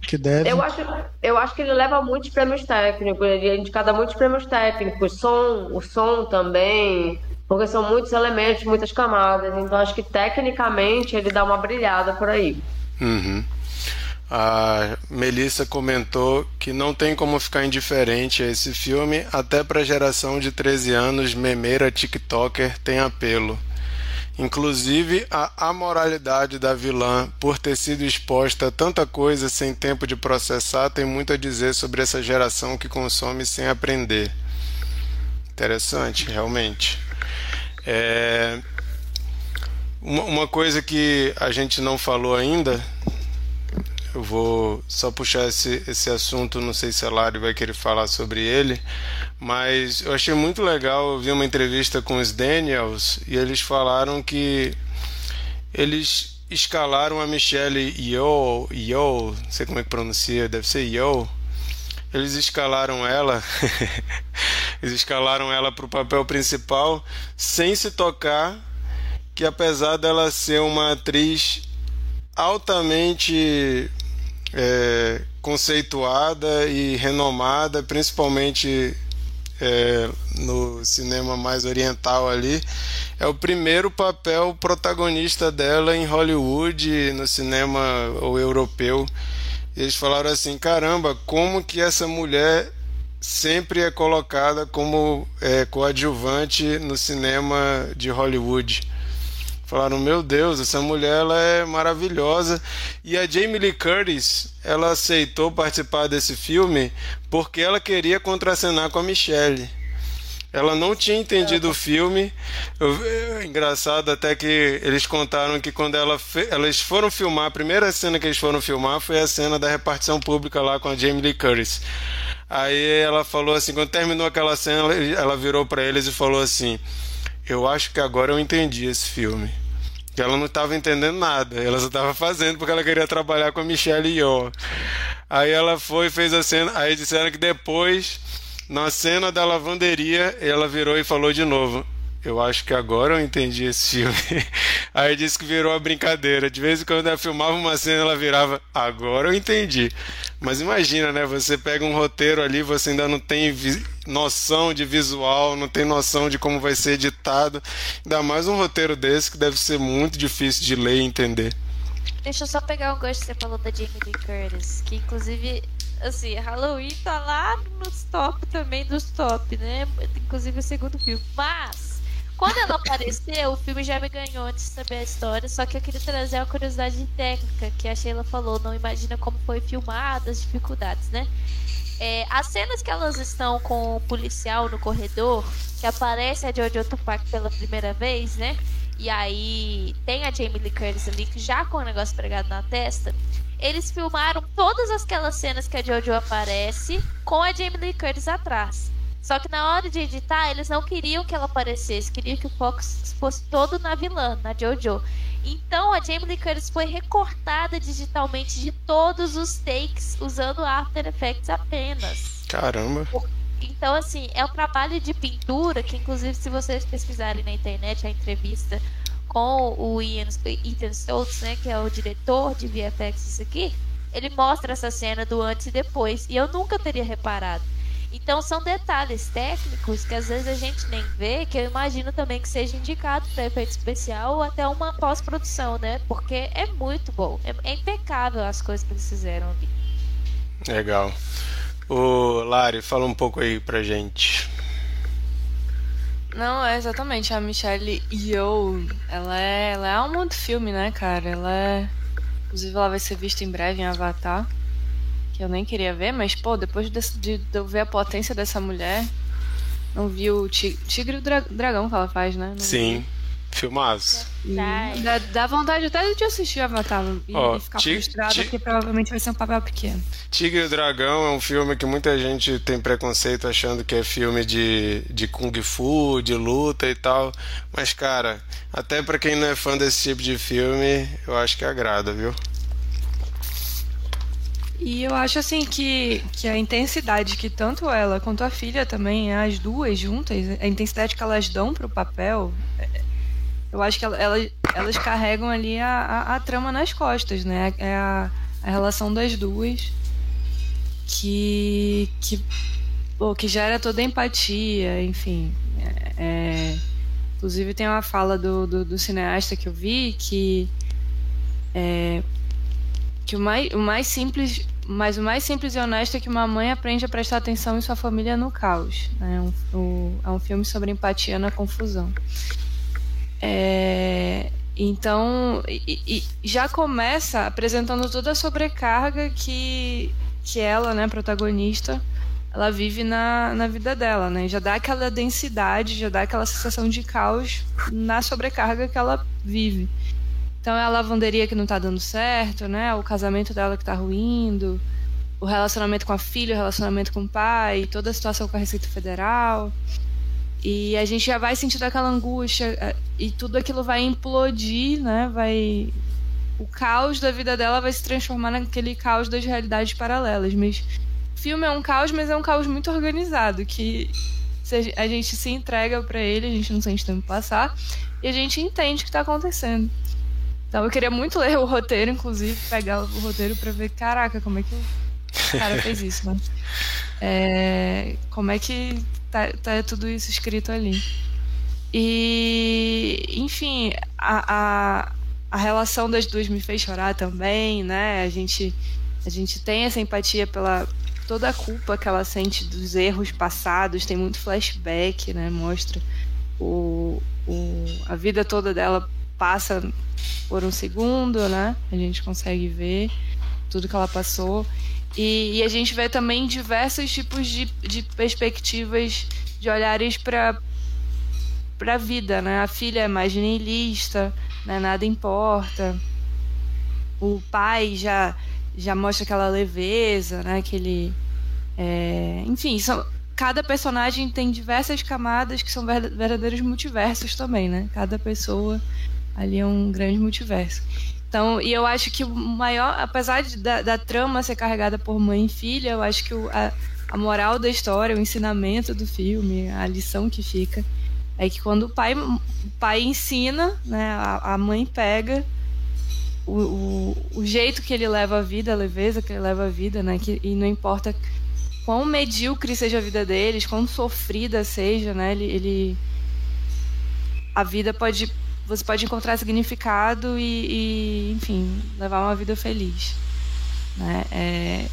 [SPEAKER 4] que deve.
[SPEAKER 6] Eu acho, eu acho que ele leva muitos prêmios técnicos, ele é indicado a muitos prêmios técnicos, som, o som também, porque são muitos elementos, muitas camadas, então acho que tecnicamente ele dá uma brilhada por aí.
[SPEAKER 2] Uhum. A Melissa comentou que não tem como ficar indiferente a esse filme, até para a geração de 13 anos, memeira TikToker tem apelo. Inclusive, a amoralidade da vilã por ter sido exposta a tanta coisa sem tempo de processar tem muito a dizer sobre essa geração que consome sem aprender. Interessante, realmente. É... Uma coisa que a gente não falou ainda eu vou só puxar esse, esse assunto, não sei se a Lari vai querer falar sobre ele, mas eu achei muito legal, eu vi uma entrevista com os Daniels e eles falaram que eles escalaram a Michelle Yeoh, Yeoh, não sei como é que pronuncia, deve ser Yeoh, eles escalaram ela, <laughs> eles escalaram ela para o papel principal sem se tocar que apesar dela ser uma atriz altamente é, conceituada e renomada, principalmente é, no cinema mais oriental ali. É o primeiro papel protagonista dela em Hollywood, no cinema ou europeu. Eles falaram assim: caramba, como que essa mulher sempre é colocada como é, coadjuvante no cinema de Hollywood? Falaram, meu Deus, essa mulher ela é maravilhosa. E a Jamie Lee Curtis, ela aceitou participar desse filme porque ela queria contracenar com a Michelle. Ela não tinha entendido o filme. Eu, é engraçado até que eles contaram que quando ela fe, elas foram filmar, a primeira cena que eles foram filmar foi a cena da repartição pública lá com a Jamie Lee Curtis. Aí ela falou assim, quando terminou aquela cena, ela virou para eles e falou assim: "Eu acho que agora eu entendi esse filme." Que ela não estava entendendo nada. Ela só estava fazendo porque ela queria trabalhar com a Michelle Yeoh. Aí ela foi fez a cena. Aí disseram que depois, na cena da lavanderia, ela virou e falou de novo: eu acho que agora eu entendi esse filme. <laughs> Aí disse que virou a brincadeira. De vez em quando ela filmava uma cena, ela virava, agora eu entendi. Mas imagina, né? Você pega um roteiro ali, você ainda não tem noção de visual, não tem noção de como vai ser editado. Ainda mais um roteiro desse que deve ser muito difícil de ler e entender.
[SPEAKER 5] Deixa eu só pegar um gosto que você falou da Jamie Lee Curtis, que inclusive assim, Halloween tá lá nos top também dos top, né? Inclusive o segundo filme. Mas quando ela apareceu, o filme já me ganhou antes de saber a história, só que eu queria trazer uma curiosidade técnica, que a Sheila falou, não imagina como foi filmada, as dificuldades, né? É, as cenas que elas estão com o policial no corredor, que aparece a Jojo Tupac pela primeira vez, né? E aí tem a Jamie Lee Curtis ali, já com o negócio pregado na testa. Eles filmaram todas aquelas cenas que a Jojo aparece com a Jamie Lee Curtis atrás. Só que na hora de editar, eles não queriam que ela aparecesse, queriam que o foco fosse todo na vilã, na Jojo. Então a Jamie Lee Curtis foi recortada digitalmente de todos os takes usando After Effects apenas.
[SPEAKER 2] Caramba.
[SPEAKER 5] Então, assim, é um trabalho de pintura que, inclusive, se vocês pesquisarem na internet a entrevista com o Ian, Ethan Stoltz, né, que é o diretor de VFX isso aqui, ele mostra essa cena do antes e depois. E eu nunca teria reparado. Então são detalhes técnicos que às vezes a gente nem vê, que eu imagino também que seja indicado para efeito especial ou até uma pós-produção, né? Porque é muito bom, é, é, impecável as coisas que eles fizeram ali.
[SPEAKER 2] Legal. O Lari, fala um pouco aí pra gente.
[SPEAKER 3] Não, é exatamente. A Michelle Yeoh, ela é, ela é alma do filme, né, cara? Ela é. Inclusive, ela vai ser vista em breve em Avatar que eu nem queria ver, mas, pô, depois de, de, de eu ver a potência dessa mulher, não vi o tigre, tigre e o dra, dragão que ela faz, né? Não
[SPEAKER 2] Sim. Vi. Filmaço.
[SPEAKER 3] Dá, dá, vontade até de assistir Avatar e, oh, ficar frustrada, porque provavelmente vai ser um papel pequeno.
[SPEAKER 2] Tigre e o Dragão é um filme que muita gente tem preconceito achando que é filme de, de Kung Fu, de luta e tal. Mas, cara, até para quem não é fã desse tipo de filme, eu acho que agrada, viu?
[SPEAKER 3] E eu acho assim que, que a intensidade que tanto ela quanto a filha também, as duas juntas, a intensidade que elas dão pro papel, eu acho que elas, elas carregam ali a, a, a trama nas costas, né? É a, a relação das duas, que, que, pô, que gera toda empatia, enfim. É, é, inclusive tem uma fala do, do, do, cineasta que eu vi que é, que o mais, o mais simples mas o mais simples e honesto é que uma mãe aprende a prestar atenção em sua família no caos. Né? É, um, é um filme sobre empatia na confusão. É, então, e, e já começa apresentando toda a sobrecarga que, que ela, né, protagonista, ela vive na, na vida dela, né? Já dá aquela densidade, já dá aquela sensação de caos na sobrecarga que ela vive. Então é a lavanderia que não tá dando certo, né? O casamento dela que tá ruindo, o relacionamento com a filha, o relacionamento com o pai, toda a situação com a Receita Federal. E a gente já vai sentindo aquela angústia é, e tudo aquilo vai implodir, né? Vai o caos da vida dela vai se transformar naquele caos das realidades paralelas, mas o filme é um caos, mas é um caos muito organizado que a gente se entrega para ele, a gente não sente tempo passar e a gente entende o que está acontecendo. Então eu queria muito ler o roteiro, inclusive, pegar o roteiro para ver, caraca, como é que o cara fez isso, né? É, como é que tá, tá tudo isso escrito ali. E, enfim, a, a, a relação das duas me fez chorar também, né? A gente, a gente tem essa empatia pela toda a culpa que ela sente dos erros passados, tem muito flashback, né? Mostra o, o, a vida toda dela passa por um segundo, né? A gente consegue ver tudo que ela passou. E, e a gente vê também diversos tipos de, de perspectivas, de olhares para para a vida, né? A filha é mais niilista, né? nada importa. O pai já já mostra aquela leveza, né? Aquele, é... enfim, são, cada personagem tem diversas camadas que são verdadeiros multiversos também, né? Cada pessoa Ali é um grande multiverso. Então, e eu acho que o maior, apesar de, da, da trama ser carregada por mãe e filha, eu acho que o, a, a moral da história, o ensinamento do filme, a lição que fica, é que quando o pai, o pai ensina, né, a, a mãe pega o, o, o, jeito que ele leva a vida, a leveza que ele leva a vida, né, que, e não importa quão medíocre seja a vida deles, quão sofrida seja, né, ele, ele a vida pode você pode encontrar significado e, e enfim, levar uma vida feliz. Né? É,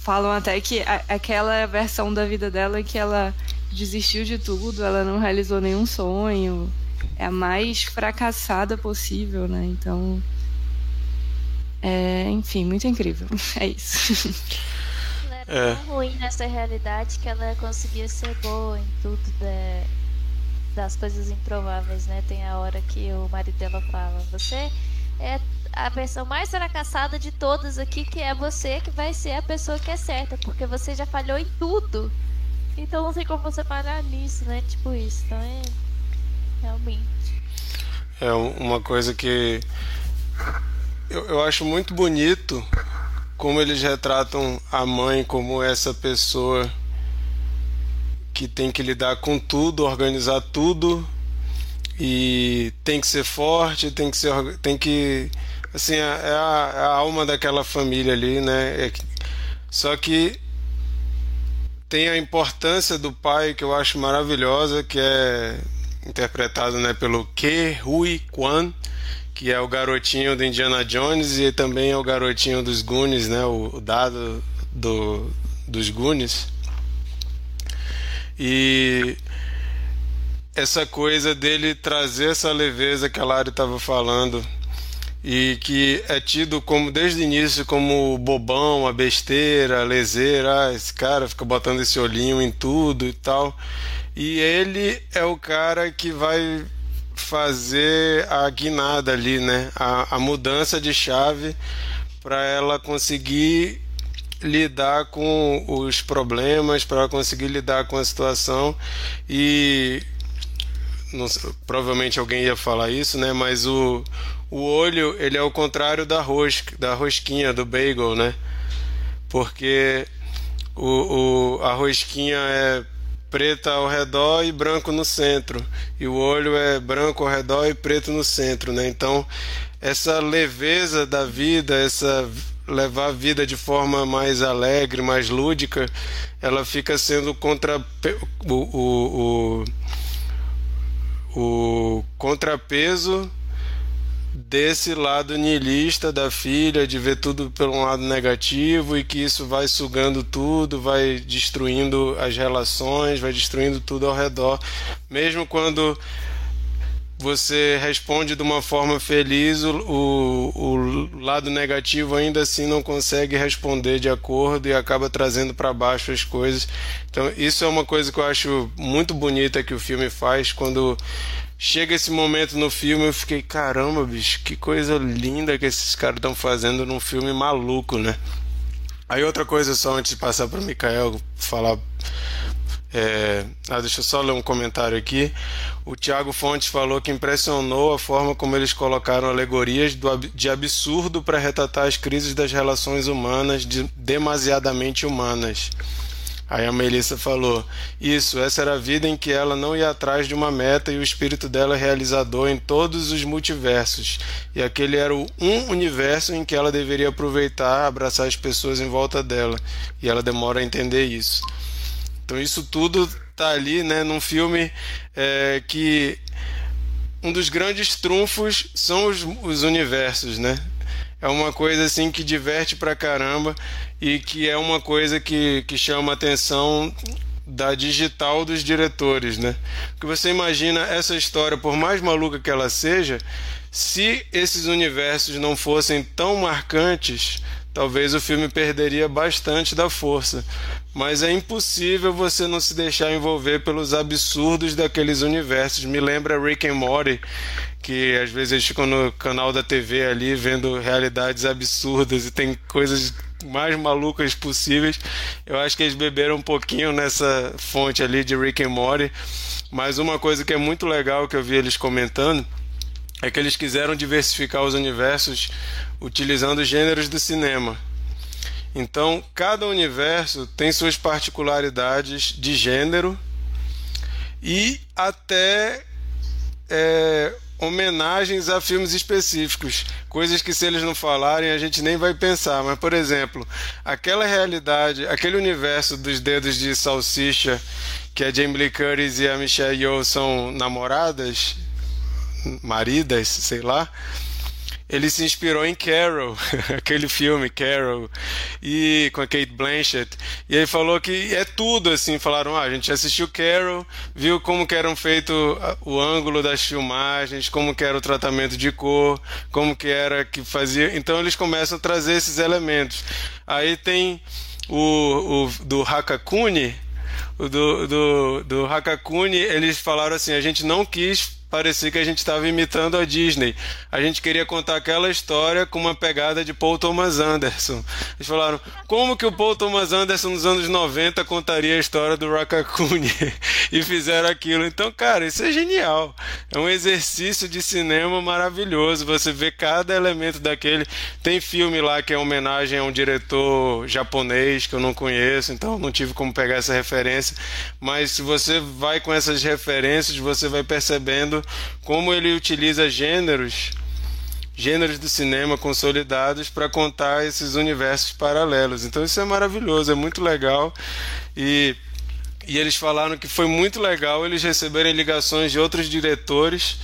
[SPEAKER 3] falam até que a, aquela versão da vida dela que ela desistiu de tudo, ela não realizou nenhum sonho, é a mais fracassada possível, né? Então, é, enfim, muito incrível. <laughs> É isso.
[SPEAKER 5] Ela era é. tão ruim nessa realidade que ela conseguia ser boa em tudo. Né? Das coisas improváveis, né? Tem a hora que o marido dela fala: Você é a pessoa mais fracassada de todas aqui, que é você que vai ser a pessoa que é certa, porque você já falhou em tudo. Então não tem como você parar nisso, né? Tipo isso. Então é. Realmente.
[SPEAKER 2] É uma coisa que eu, eu acho muito bonito como eles retratam a mãe como essa pessoa que tem que lidar com tudo, organizar tudo e tem que ser forte, tem que ser, tem que assim é, é a, é a alma daquela família ali, né? É, só que tem a importância do pai que eu acho maravilhosa, que é interpretado né, pelo Ke Hui Kwan, que é o garotinho do Indiana Jones e também é o garotinho dos Goonies, né, o, o dado do, dos Goonies. E essa coisa dele trazer essa leveza que a Lari estava falando e que é tido como desde o início como bobão, a besteira, a leseira, ah, esse cara fica botando esse olhinho em tudo e tal. E ele é o cara que vai fazer a guinada ali, né? A, a mudança de chave para ela conseguir lidar com os problemas, para conseguir lidar com a situação e sei, provavelmente alguém ia falar isso, né? Mas o, o olho ele é o contrário da rosca, da rosquinha do bagel, né? Porque o, o, a rosquinha é preta ao redor e branco no centro, e o olho é branco ao redor e preto no centro, né? Então essa leveza da vida, essa levar a vida de forma mais alegre, mais lúdica, ela fica sendo contra o, o, o, o contrapeso desse lado niilista da filha, de ver tudo pelo lado negativo e que isso vai sugando tudo, vai destruindo as relações, vai destruindo tudo ao redor, mesmo quando você responde de uma forma feliz, o, o, o, lado negativo ainda assim não consegue responder de acordo e acaba trazendo para baixo as coisas. Então, isso é uma coisa que eu acho muito bonita que o filme faz quando chega esse momento no filme, eu fiquei, caramba, bicho, que coisa linda que esses caras estão fazendo num filme maluco, né? Aí outra coisa só antes de passar para o Mikael falar é... Ah, deixa eu só ler um comentário aqui. O Tiago Fontes falou que impressionou a forma como eles colocaram alegorias do, de absurdo para retratar as crises das relações humanas, de, demasiadamente humanas. Aí a Melissa falou: Isso, essa era a vida em que ela não ia atrás de uma meta e o espírito dela é realizador em todos os multiversos. E aquele era o um universo em que ela deveria aproveitar, abraçar as pessoas em volta dela. E ela demora a entender isso. Então isso tudo tá ali, né, num filme é, que um dos grandes trunfos são os, os universos, né? É uma coisa assim que diverte pra caramba e que é uma coisa que, que chama a atenção da digital dos diretores, né? Que você imagina essa história, por mais maluca que ela seja, se esses universos não fossem tão marcantes, talvez o filme perderia bastante da força. Mas é impossível você não se deixar envolver pelos absurdos daqueles universos. Me lembra Rick and Morty, que às vezes eles ficam no canal da TV ali vendo realidades absurdas e tem coisas mais malucas possíveis. Eu acho que eles beberam um pouquinho nessa fonte ali de Rick and Morty. Mas uma coisa que é muito legal que eu vi eles comentando é que eles quiseram diversificar os universos utilizando gêneros do cinema. Então, cada universo tem suas particularidades de gênero e até é, homenagens a filmes específicos, coisas que se eles não falarem a gente nem vai pensar. Mas, por exemplo, aquela realidade, aquele universo dos dedos de salsicha que a Jamie Lee Curtis e a Michelle Yeoh são namoradas, maridas, sei lá ele se inspirou em Carol, <laughs> aquele filme Carol, e com a Kate Blanchett. E ele falou que é tudo assim, falaram, ah, a gente assistiu Carol, viu como que eram feito o ângulo das filmagens, como que era o tratamento de cor, como que era que fazia. Então eles começam a trazer esses elementos. Aí tem o, o do Hakakuni, do, do, do Hakakuni, eles falaram assim, a gente não quis parecia que a gente estava imitando a Disney. A gente queria contar aquela história com uma pegada de Paul Thomas Anderson. Eles falaram, como que o Paul Thomas Anderson nos anos 90 contaria a história do Rakakuni? <laughs> e fizeram aquilo. Então, cara, isso é genial. É um exercício de cinema maravilhoso. Você vê cada elemento daquele. Tem filme lá que é homenagem a um diretor japonês que eu não conheço, então não tive como pegar essa referência. Mas se você vai com essas referências, você vai percebendo como ele utiliza gêneros gêneros do cinema consolidados para contar esses universos paralelos. Então isso é maravilhoso, é muito legal e e eles falaram que foi muito legal eles receberem ligações de outros diretores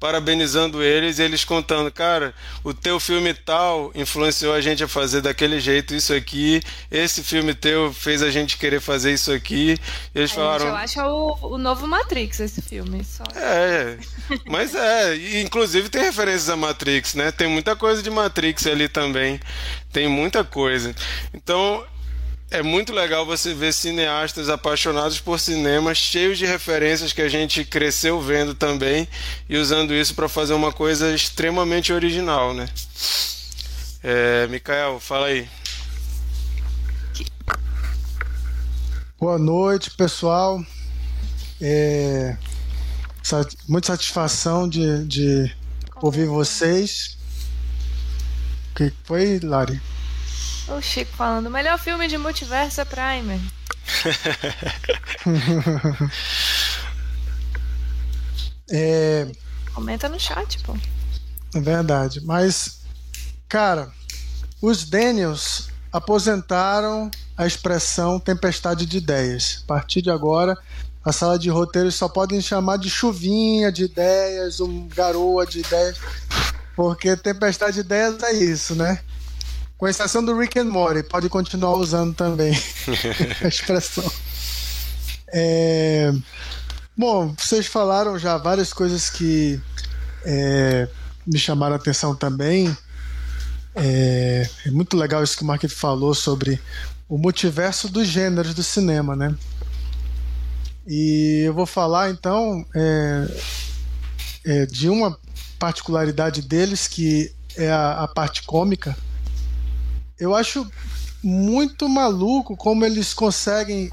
[SPEAKER 2] parabenizando eles e eles contando, cara, o teu filme tal influenciou a gente a fazer daquele jeito isso aqui, esse filme teu fez a gente querer fazer isso aqui. E eles falaram.
[SPEAKER 3] eu acho o, o novo Matrix esse filme. Só.
[SPEAKER 2] É, mas é, inclusive tem referências a Matrix, né? Tem muita coisa de Matrix ali também. Tem muita coisa. Então, é muito legal você ver cineastas apaixonados por cinema, cheios de referências que a gente cresceu vendo também e usando isso para fazer uma coisa extremamente original, né? É, Mikael, fala aí.
[SPEAKER 4] Boa noite, pessoal. É, muita satisfação de, de ouvir vocês. O que foi, Lari?
[SPEAKER 3] O Chico falando, melhor filme de multiverso é Primer. <laughs>
[SPEAKER 4] é...
[SPEAKER 3] Comenta no chat, pô.
[SPEAKER 4] É verdade. Mas, cara, os Daniels aposentaram a expressão tempestade de ideias. A partir de agora, a sala de roteiros só podem chamar de chuvinha de ideias, um garoa de ideias, porque tempestade de ideias é isso, né? Com exceção do Rick and Morty, pode continuar usando também <laughs> a expressão. É... Bom, vocês falaram já várias coisas que é, me chamaram a atenção também. É, é, muito legal isso que o Mark falou sobre o multiverso dos gêneros do cinema, né? E eu vou falar então é, é, de uma particularidade deles que é a, a parte cômica. Eu acho muito maluco como eles conseguem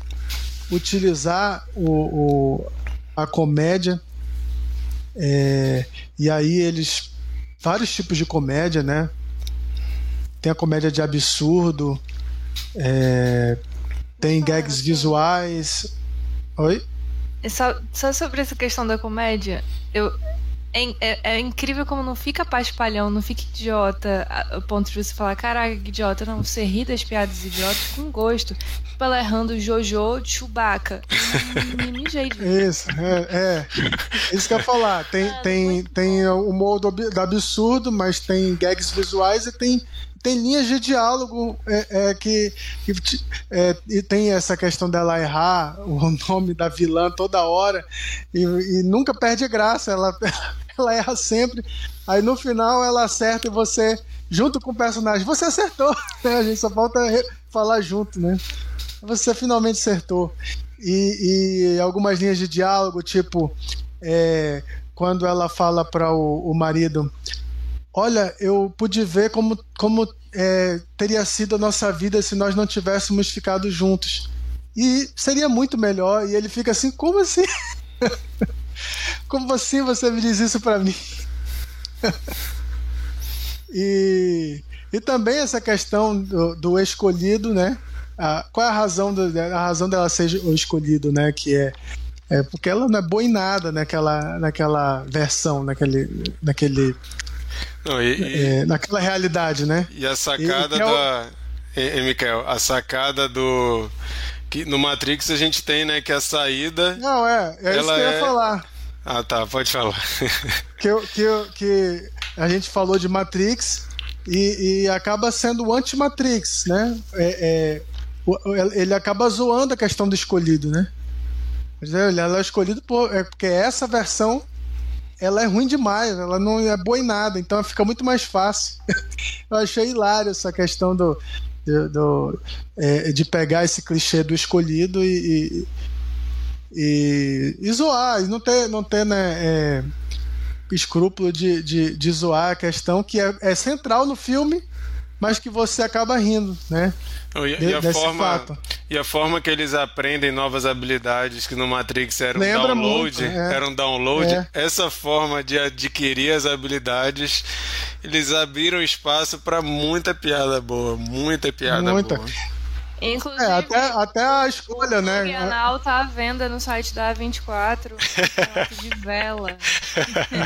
[SPEAKER 4] utilizar o, o a comédia. É, e aí eles. Vários tipos de comédia, né? Tem a comédia de absurdo, é, tem gags visuais. Oi?
[SPEAKER 3] Só, só sobre essa questão da comédia, eu, é, é, é, incrível como não fica paspalhão, não fica idiota, a ponto de você falar, caraca, idiota. Não, você ri das piadas idiotas com gosto. Tipo ela errando Jojo de Chewbacca.
[SPEAKER 4] Isso, é, é. Isso que eu ia falar. Tem, ah, tem, tem o modo do absurdo, mas tem gags visuais e tem tem linhas de diálogo é, é, que, que é, e tem essa questão dela errar <laughs> o nome da vilã toda hora e, e nunca perde graça. Ela, <laughs> ela erra sempre. Aí no final ela acerta e você, junto com o personagem, você acertou. <laughs> Né? A gente só falta falar junto, né? Você finalmente acertou. E, e algumas linhas de diálogo, tipo, é, quando ela fala para o, o marido olha, eu pude ver como, como é, teria sido a nossa vida se nós não tivéssemos ficado juntos. E seria muito melhor. E ele fica assim, como assim? <laughs> como assim você me diz isso para mim? <laughs> e, e também essa questão do, do escolhido, né? A, qual é a razão, do, a razão dela ser o escolhido, né? Que é, é porque ela não é boa em nada naquela, naquela versão, naquele, naquele não, e, e, é, naquela realidade, né?
[SPEAKER 2] E a sacada e, é da. E, Mikael, a sacada do. Que no Matrix a gente tem, né, que a saída.
[SPEAKER 4] Não, é, é isso que eu ia é... falar.
[SPEAKER 2] Ah, tá, pode falar. <laughs>
[SPEAKER 4] que, que, que a gente falou de Matrix e, e acaba sendo o anti-Matrix, né? É, é, ele acaba zoando a questão do escolhido, né? Ele é escolhido por, é porque essa versão ela é ruim demais, ela não é boa em nada, então fica muito mais fácil. <laughs> Eu achei hilário essa questão do, do, do é, de pegar esse clichê do escolhido e, e, e, e zoar, e não ter, não ter né, é, escrúpulo de, de, de zoar a questão que é, é central no filme mas que você acaba rindo, né?
[SPEAKER 2] E, de, e, a forma, fato. e a forma que eles aprendem novas habilidades que no Matrix era um Lembra download, muito, é. era um download, é. essa forma de adquirir as habilidades, eles abriram espaço para muita piada boa, muita piada muita. boa.
[SPEAKER 3] Inclusive,
[SPEAKER 4] é, até, até a escolha, né?
[SPEAKER 3] O canal tá à venda no site da A24, <laughs> de vela.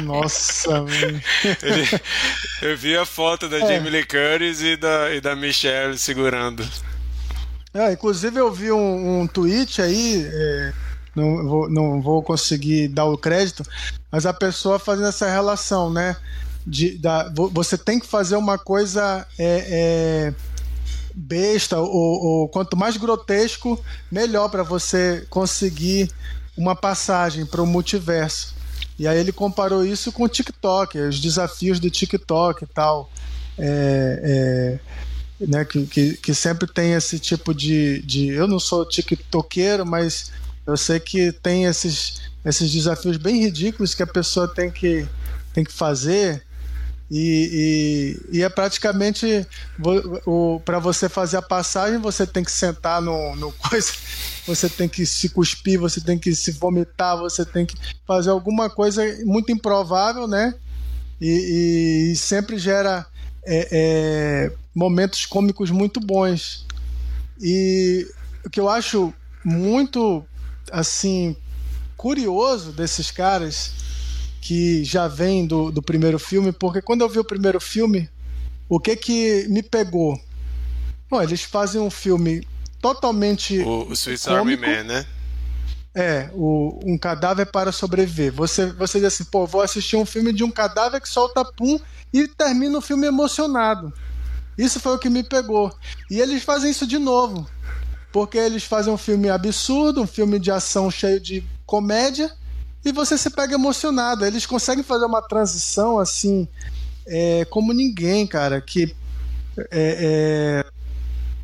[SPEAKER 4] Nossa, <laughs> velho.
[SPEAKER 2] Eu vi a foto da é. Jamie Lee Curtis e da, e da Michelle segurando.
[SPEAKER 4] É, inclusive eu vi um, um tweet aí, é, não, vou, não vou conseguir dar o crédito, mas a pessoa fazendo essa relação, né? De, da, você tem que fazer uma coisa é, é besta ou, ou quanto mais grotesco, melhor para você conseguir uma passagem para o multiverso. E aí ele comparou isso com o TikTok, os desafios do TikTok e tal. É, é, né, que, que, que, sempre tem esse tipo de, de. Eu não sou TikTokeiro, mas eu sei que tem esses, esses desafios bem ridículos que a pessoa tem que, tem que fazer e, e, e, é praticamente para você fazer a passagem, você tem que sentar no, no <laughs> coisa, você tem que se cuspir, você tem que se vomitar, você tem que fazer alguma coisa muito improvável, né? E, e sempre gera é, é, momentos cômicos muito bons. E o que eu acho muito assim curioso desses caras que já vem do, do primeiro filme, porque quando eu vi o primeiro filme, o que que me pegou? Bom, eles fazem um filme totalmente.
[SPEAKER 2] O, o Swiss Army Man, né?
[SPEAKER 4] É, o, um cadáver para sobreviver. Você, você diz assim, pô, vou assistir um filme de um cadáver que solta pum e termina o filme emocionado. Isso foi o que me pegou. E eles fazem isso de novo. Porque eles fazem um filme absurdo, um filme de ação cheio de comédia, e você se pega emocionado. Eles conseguem fazer uma transição assim, é, como ninguém, cara. Que é, é,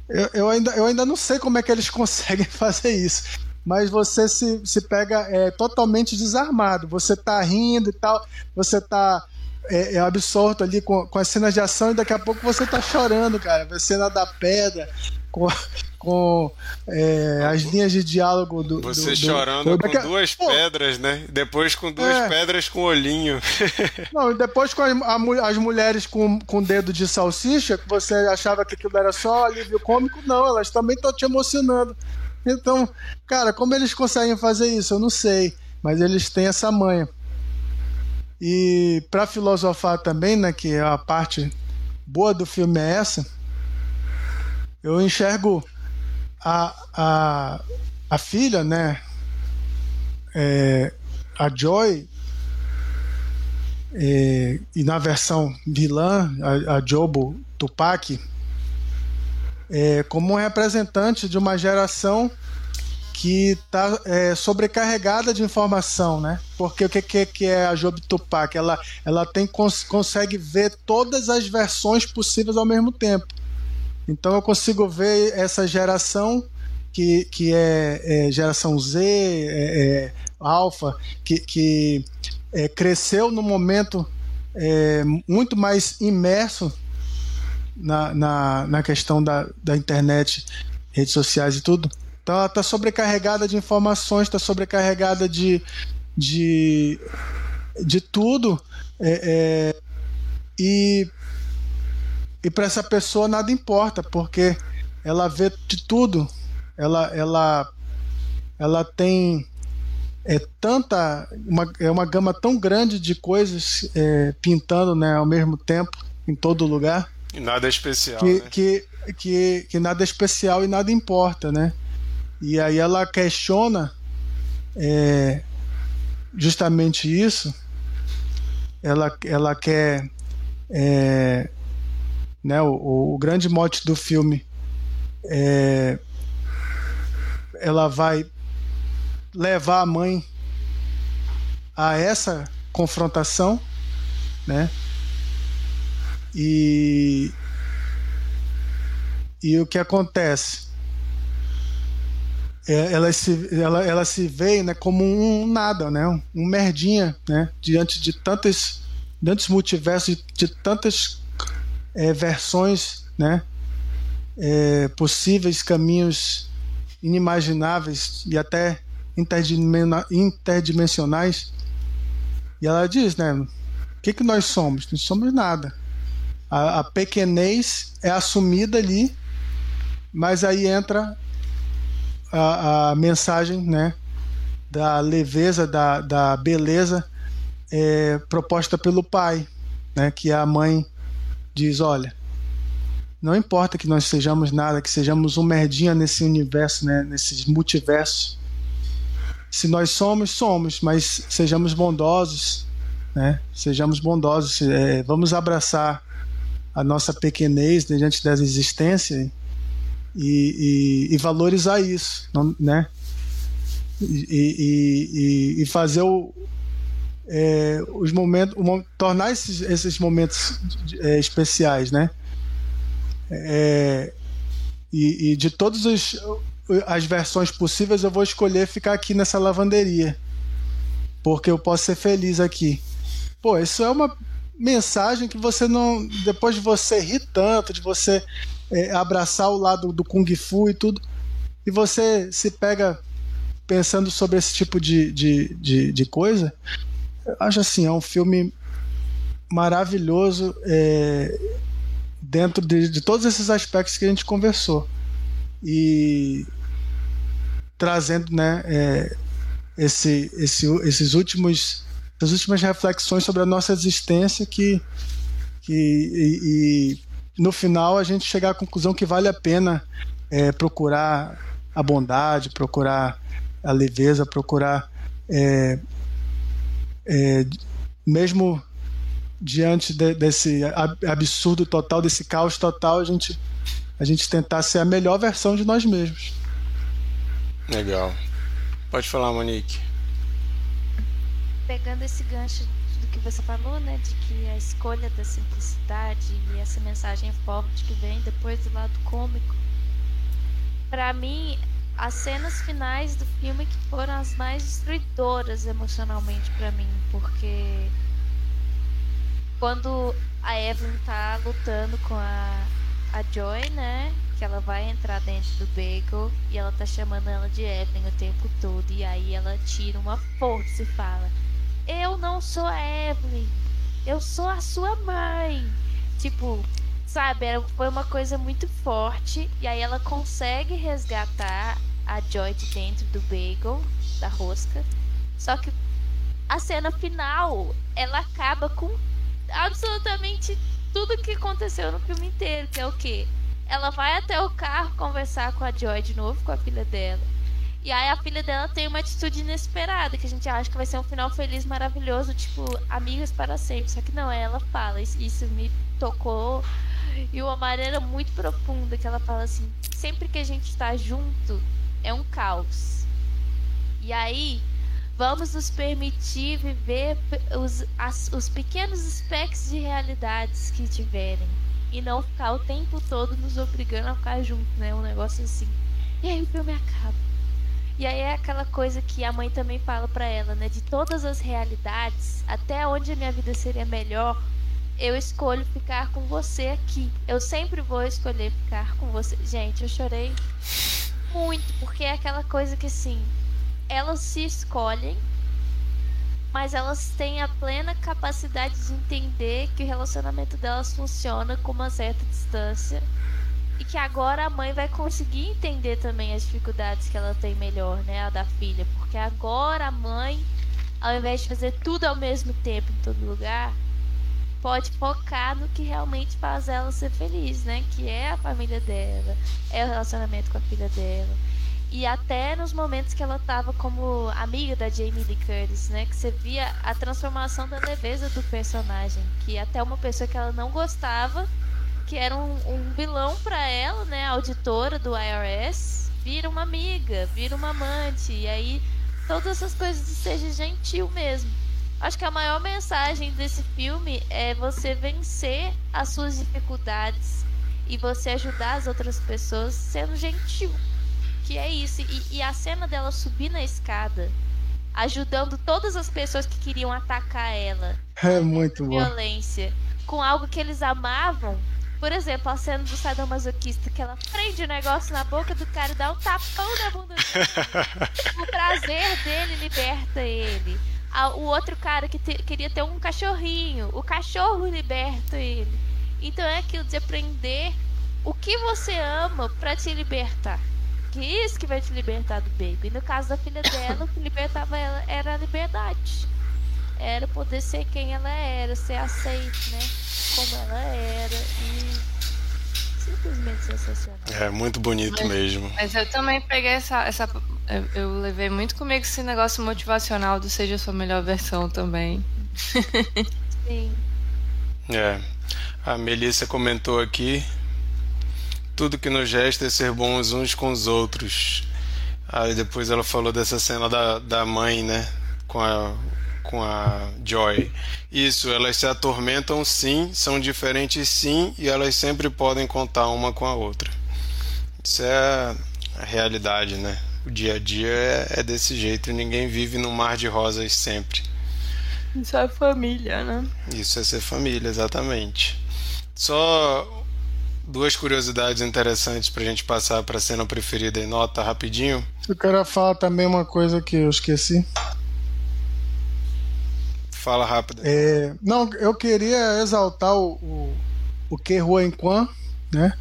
[SPEAKER 4] eu, eu, ainda, eu ainda não sei como é que eles <laughs> conseguem fazer isso. Mas você se, se pega é, totalmente desarmado. Você tá rindo e tal, você tá é, é, absorto ali com, com as cenas de ação e daqui a pouco você tá chorando, cara. A cena da pedra, com, com é, as linhas de diálogo do.
[SPEAKER 2] Você
[SPEAKER 4] do,
[SPEAKER 2] chorando do, com duas pô, pedras, né? Depois com duas é, pedras com olhinho. <laughs>
[SPEAKER 4] Não, e depois com a, a, as mulheres com, com dedo de salsicha, que você achava que aquilo era só alívio cômico, não, elas também estão te emocionando. Então, cara, como eles conseguem fazer isso? Eu não sei. Mas eles têm essa manha. E para filosofar também, né, que a parte boa do filme é essa, eu enxergo a, a, a filha, né, é, a Joy, é, e na versão vilã, a, a Jobo Tupac, é, como um representante de uma geração que está é, sobrecarregada de informação, né? Porque o que, que, que é a Job Tupac? Ela, ela tem, cons, consegue ver todas as versões possíveis ao mesmo tempo. Então eu consigo ver essa geração que, que é, é geração Z, é, é, alfa, que, que é, cresceu no momento é, muito mais imerso na, na, na questão da, da internet, redes sociais e tudo. Então ela está sobrecarregada de informações, está sobrecarregada de, de, de tudo. É, é, e e para essa pessoa nada importa, porque ela vê de tudo. Ela, ela, ela tem é tanta uma, é uma gama tão grande de coisas é, pintando né, ao mesmo tempo em todo lugar
[SPEAKER 2] e nada especial
[SPEAKER 4] que,
[SPEAKER 2] né?
[SPEAKER 4] que, que, que nada especial e nada importa né e aí ela questiona é, justamente isso. Ela, ela quer. É, né, o, o grande mote do filme é, ela vai levar a mãe a essa confrontação, né? E e o que acontece? É, ela se, ela, ela se vê né, como um nada, né, um merdinha, né, diante de tantos, tantos multiversos, de, de tantas é, versões, né, é, possíveis caminhos inimagináveis e até interdimensionais. E ela diz, né, o que, que nós somos? Não somos nada. A, a pequenez é assumida ali, mas aí entra a, a mensagem né, da leveza, da, da beleza é, proposta pelo pai, né, que a mãe diz: olha, não importa que nós sejamos nada, que sejamos um merdinha nesse universo, né, nesse multiverso. Se nós somos, somos, mas sejamos bondosos, né? Sejamos bondosos, é, vamos abraçar a nossa pequenez diante dessa existência e, e, e valorizar isso, não, né? E, e, fazer o, é, os momentos, tornar esses, esses momentos é, especiais, né? É, e, e, de todas as, as versões possíveis, eu vou escolher ficar aqui nessa lavanderia, porque eu posso ser feliz aqui. Pô, isso é uma mensagem que você não, depois de você rir tanto, de você é, abraçar o lado do Kung Fu e tudo. E você se pega pensando sobre esse tipo de, de, de, de coisa. Eu acho assim, é um filme maravilhoso é, dentro de, de todos esses aspectos que a gente conversou. E trazendo né, é, esse, esse, esses últimos, as últimas reflexões sobre a nossa existência que, que e, e no final a gente chegar à conclusão que vale a pena é, procurar a bondade, procurar a leveza, procurar é, é, mesmo diante de, desse absurdo total, desse caos total, a gente, a gente tentar ser a melhor versão de nós mesmos.
[SPEAKER 2] Legal. Pode falar, Monique.
[SPEAKER 5] Pegando esse gancho do que você falou, né, de que a escolha da simplicidade e essa mensagem forte que vem depois do lado cômico, para mim as cenas finais do filme que foram as mais destruidoras emocionalmente para mim, porque quando a Evelyn tá lutando com a, a Joy, né? Que ela vai entrar dentro do Bagel e ela tá chamando ela de Evelyn o tempo todo. E aí ela tira uma força e fala: Eu não sou a Evelyn, eu sou a sua mãe. Tipo, sabe, era, foi uma coisa muito forte. E aí ela consegue resgatar a Joy de dentro do bagel, da rosca. Só que a cena final, ela acaba com absolutamente tudo que aconteceu no filme inteiro, que é o quê? Ela vai até o carro conversar com a Joy de novo, com a filha dela. E aí a filha dela tem uma atitude inesperada, que a gente acha que vai ser um final feliz, maravilhoso, tipo, amigas para sempre. Só que não, ela fala, isso me tocou e uma maneira muito profunda, que ela fala assim, sempre que a gente está junto, é um caos. E aí, vamos nos permitir viver os, as, os pequenos espectros de realidades que tiverem. E não ficar o tempo todo nos obrigando a ficar junto, né? Um negócio assim. E aí o filme acaba. E aí é aquela coisa que a mãe também fala para ela, né? De todas as realidades, até onde a minha vida seria melhor, eu escolho ficar com você aqui. Eu sempre vou escolher ficar com você. Gente, eu chorei muito, porque é aquela coisa que assim, elas se escolhem, mas elas têm a plena capacidade de entender que o relacionamento delas funciona com uma certa distância e que agora a mãe vai conseguir entender também as dificuldades que ela tem melhor, né, a da filha, porque agora a mãe, ao invés de fazer tudo ao mesmo tempo em todo lugar, pode focar no que realmente faz ela ser feliz, né? Que é a família dela, é o relacionamento com a filha dela. E até nos momentos que ela estava como amiga da Jamie Lee Curtis, né? Que você via a transformação da leveza do personagem. Que até uma pessoa que ela não gostava, que era um, um vilão para ela, né? A auditora do IRS, vira uma amiga, vira uma amante. E aí todas essas coisas de seja gentil mesmo. Acho que a maior mensagem desse filme é você vencer as suas dificuldades e você ajudar as outras pessoas sendo gentil. Que é isso. E, e a cena dela subir na escada, ajudando todas as pessoas que queriam atacar ela.
[SPEAKER 4] É muito bom.
[SPEAKER 5] Violência. Com algo que eles amavam. Por exemplo, a cena do sadomasoquista que ela prende o negócio na boca do cara e dá um tapão na bunda dele. <laughs> o prazer dele liberta ele o outro cara que te, queria ter um cachorrinho. O cachorro liberta ele. Então é aquilo de aprender o que você ama para te libertar. Que é isso que vai te libertar do baby. E no caso da filha dela, o que libertava ela era a liberdade. Era poder ser quem ela era, ser aceita, né? Como ela era. E simplesmente sensacional.
[SPEAKER 2] É muito bonito
[SPEAKER 3] mas,
[SPEAKER 2] mesmo.
[SPEAKER 3] Mas eu também peguei essa. essa eu, eu, levei muito comigo esse negócio motivacional do seja a sua melhor versão também.
[SPEAKER 5] Sim.
[SPEAKER 2] É. A Melissa comentou aqui. Tudo que nos resta é ser bons uns com os outros. Aí depois ela falou dessa cena da, da mãe, né? Com a, com a Joy. Isso, elas se atormentam sim, são diferentes sim, e elas sempre podem contar uma com a outra. Isso é a realidade, né? O dia a dia é, é desse jeito, ninguém vive num mar de rosas sempre.
[SPEAKER 3] Isso é família, né?
[SPEAKER 2] Isso é ser família, exatamente. Só duas curiosidades interessantes pra gente passar pra cena preferida e nota rapidinho.
[SPEAKER 4] Eu quero falar também uma coisa que eu esqueci.
[SPEAKER 2] Fala rápido.
[SPEAKER 4] É, não, eu queria exaltar o, o, o Ke Huan Kwan, né?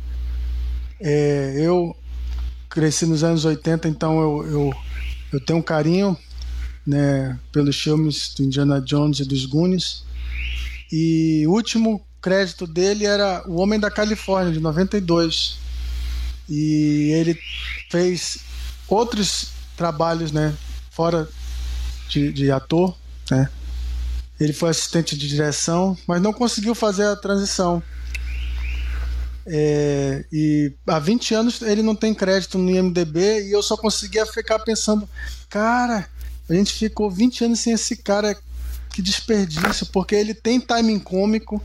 [SPEAKER 4] É, eu cresci nos anos 80, então eu, eu, eu tenho um carinho né, pelos filmes do Indiana Jones e dos Goonies. E o último crédito dele era O Homem da Califórnia, de 92. E ele fez outros trabalhos, né? Fora de, de ator, né? Ele foi assistente de direção, mas não conseguiu fazer a transição. É, e há 20 anos ele não tem crédito no IMDB e eu só conseguia ficar pensando, cara, a gente ficou 20 anos sem esse cara, que desperdício, porque ele tem timing cômico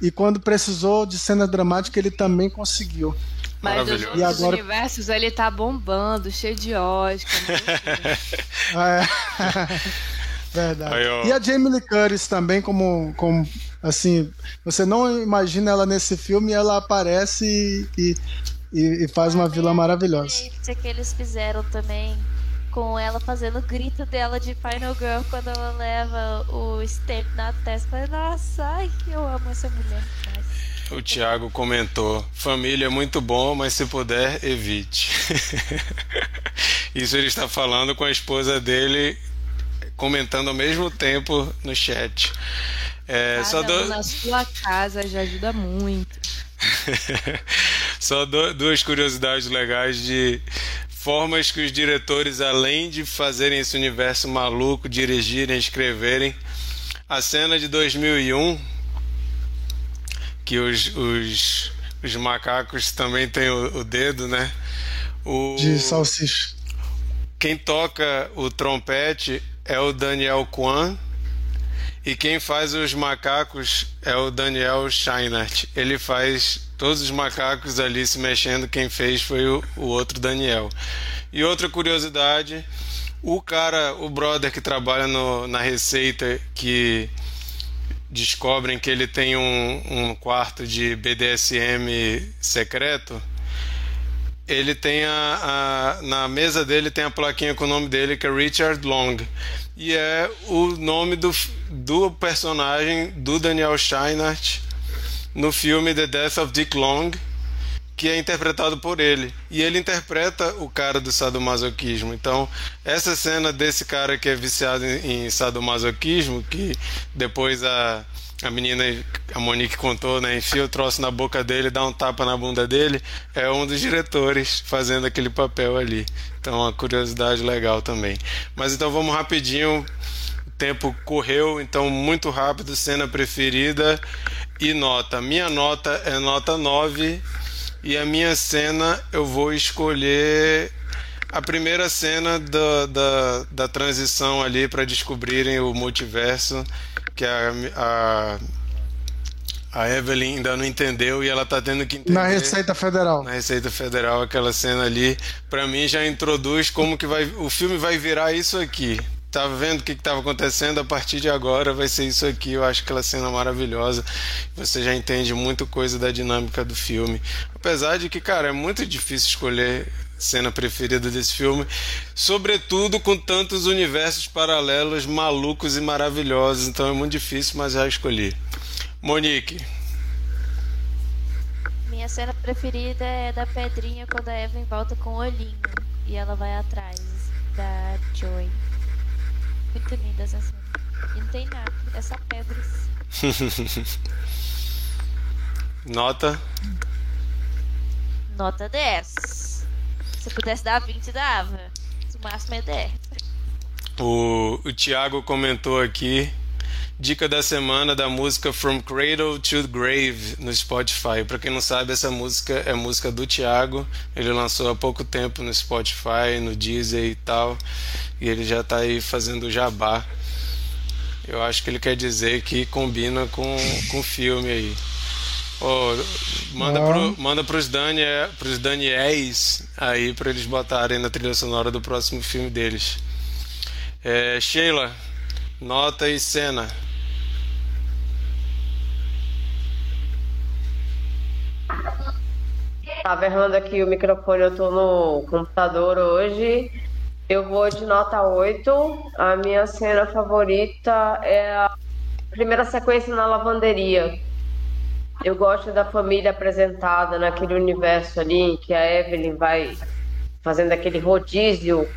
[SPEAKER 4] e quando precisou de cena dramática ele também conseguiu.
[SPEAKER 3] Mas os outros agora... universos ele tá bombando, cheio de Oscar. <laughs>
[SPEAKER 4] é. <laughs> Verdade. Aí, e a Jamie Lee Curtis também, como, como assim, você não imagina ela nesse filme, ela aparece e, e, e faz uma vilã maravilhosa.
[SPEAKER 5] que eles fizeram também com ela fazendo o grito dela de Final Girl quando ela leva o stamp na testa. Falei, nossa, ai, eu amo essa mulher.
[SPEAKER 2] O Thiago comentou: família é muito bom, mas se puder, evite. <laughs> Isso ele está falando com a esposa dele, comentando ao mesmo tempo no chat.
[SPEAKER 3] É, só do... na sua casa já ajuda muito. <laughs>
[SPEAKER 2] só do, duas curiosidades legais de formas que os diretores, além de fazerem esse universo maluco, dirigirem, escreverem. A cena de 2001 que os, os, os macacos também têm o, o dedo, né?
[SPEAKER 4] O, de salsicha.
[SPEAKER 2] Quem toca o trompete é o Daniel Kwan. E quem faz os macacos é o Daniel Scheinert. Ele faz todos os macacos ali se mexendo. Quem fez foi o, o outro Daniel. E outra curiosidade: o cara, o brother que trabalha no, na Receita, que descobrem que ele tem um, um quarto de BDSM secreto, ele tem a, a, na mesa dele tem a plaquinha com o nome dele que é Richard Long e é o nome do, do personagem do Daniel Scheinert no filme The Death of Dick Long que é interpretado por ele. E ele interpreta o cara do sadomasoquismo. Então, essa cena desse cara que é viciado em, em sadomasoquismo, que depois a, a menina, a Monique contou, né? Enfia o troço na boca dele, dá um tapa na bunda dele, é um dos diretores fazendo aquele papel ali. Então, uma curiosidade legal também. Mas então vamos rapidinho. O tempo correu, então muito rápido. Cena preferida e nota. Minha nota é nota 9 e a minha cena eu vou escolher a primeira cena da, da, da transição ali para descobrirem o multiverso, que a, a, a Evelyn ainda não entendeu e ela tá tendo que entender.
[SPEAKER 4] Na Receita Federal.
[SPEAKER 2] Na Receita Federal, aquela cena ali, para mim já introduz como que vai, o filme vai virar isso aqui tava vendo o que estava acontecendo, a partir de agora vai ser isso aqui. Eu acho aquela cena maravilhosa. Você já entende muita coisa da dinâmica do filme. Apesar de que, cara, é muito difícil escolher cena preferida desse filme, sobretudo com tantos universos paralelos malucos e maravilhosos. Então é muito difícil, mas já escolhi. Monique.
[SPEAKER 5] Minha cena preferida é da pedrinha quando a Evelyn volta com o olhinho e ela vai atrás da Joy. Muito linda essa cena. E não tem nada, é só pedras. <laughs>
[SPEAKER 2] Nota?
[SPEAKER 5] Nota 10. Se pudesse dar 20, dava. O máximo é 10.
[SPEAKER 2] O, o Thiago comentou aqui. Dica da semana da música From Cradle to Grave no Spotify. Para quem não sabe, essa música é música do Thiago. Ele lançou há pouco tempo no Spotify, no Deezer e tal e ele já está aí fazendo jabá. Eu acho que ele quer dizer que combina com o filme aí. Oh, manda, pro, manda pros, Daniel, pros Daniels aí para eles botarem na trilha sonora do próximo filme deles. É, Sheila, nota e cena.
[SPEAKER 6] Tava errando aqui o microfone, eu tô no computador hoje eu vou de nota 8. A minha cena favorita é a primeira sequência na lavanderia. Eu gosto da família apresentada naquele universo ali em que a Evelyn vai fazendo aquele rodízio,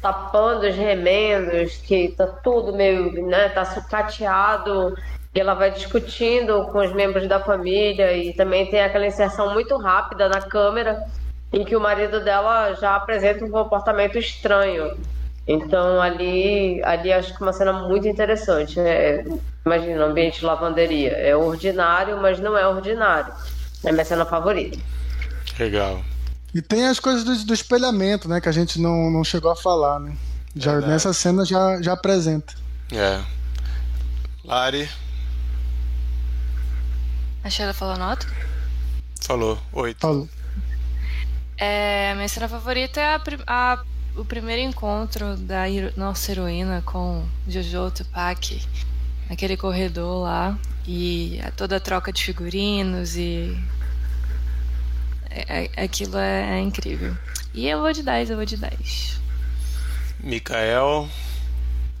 [SPEAKER 6] tapando os remendos, que tá tudo meio, né, tá sucateado. E ela vai discutindo com os membros da família e também tem aquela inserção muito rápida na câmera em que o marido dela já apresenta um comportamento estranho. Então ali, ali acho que é uma cena muito interessante. É, imagina, ambiente de lavanderia. É ordinário, mas não é ordinário. É minha cena favorita.
[SPEAKER 2] Legal.
[SPEAKER 4] E tem as coisas do, do espelhamento, né? Que a gente não, não chegou a falar, né? Já, nessa cena já, já apresenta.
[SPEAKER 2] É. Lari.
[SPEAKER 3] A Sheila falou nota?
[SPEAKER 2] Falou. Oito.
[SPEAKER 4] Falou.
[SPEAKER 3] É, a minha cena favorita é a, a, o primeiro encontro da nossa heroína com Jojo Tupac naquele corredor lá e toda a troca de figurinos e é, é, aquilo é, é, incrível. E eu vou de 10, eu vou de 10.
[SPEAKER 2] Mikael.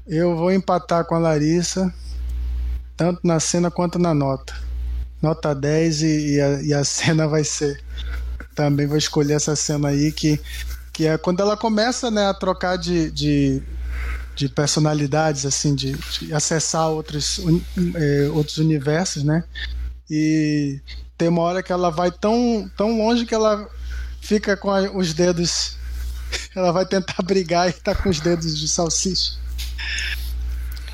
[SPEAKER 4] Eu vou empatar com a Larissa, tanto na cena quanto na nota. Nota 10 e, e, a, e a <laughs> cena vai ser também vou escolher essa cena aí que, que é quando ela começa né, a trocar de, de, de personalidades, assim, de, de acessar outros, é, outros universos, né? E tem uma hora que ela vai tão, tão longe que ela fica com a, os dedos. <laughs> Ela vai tentar <laughs> brigar e tá com os dedos de salsicha.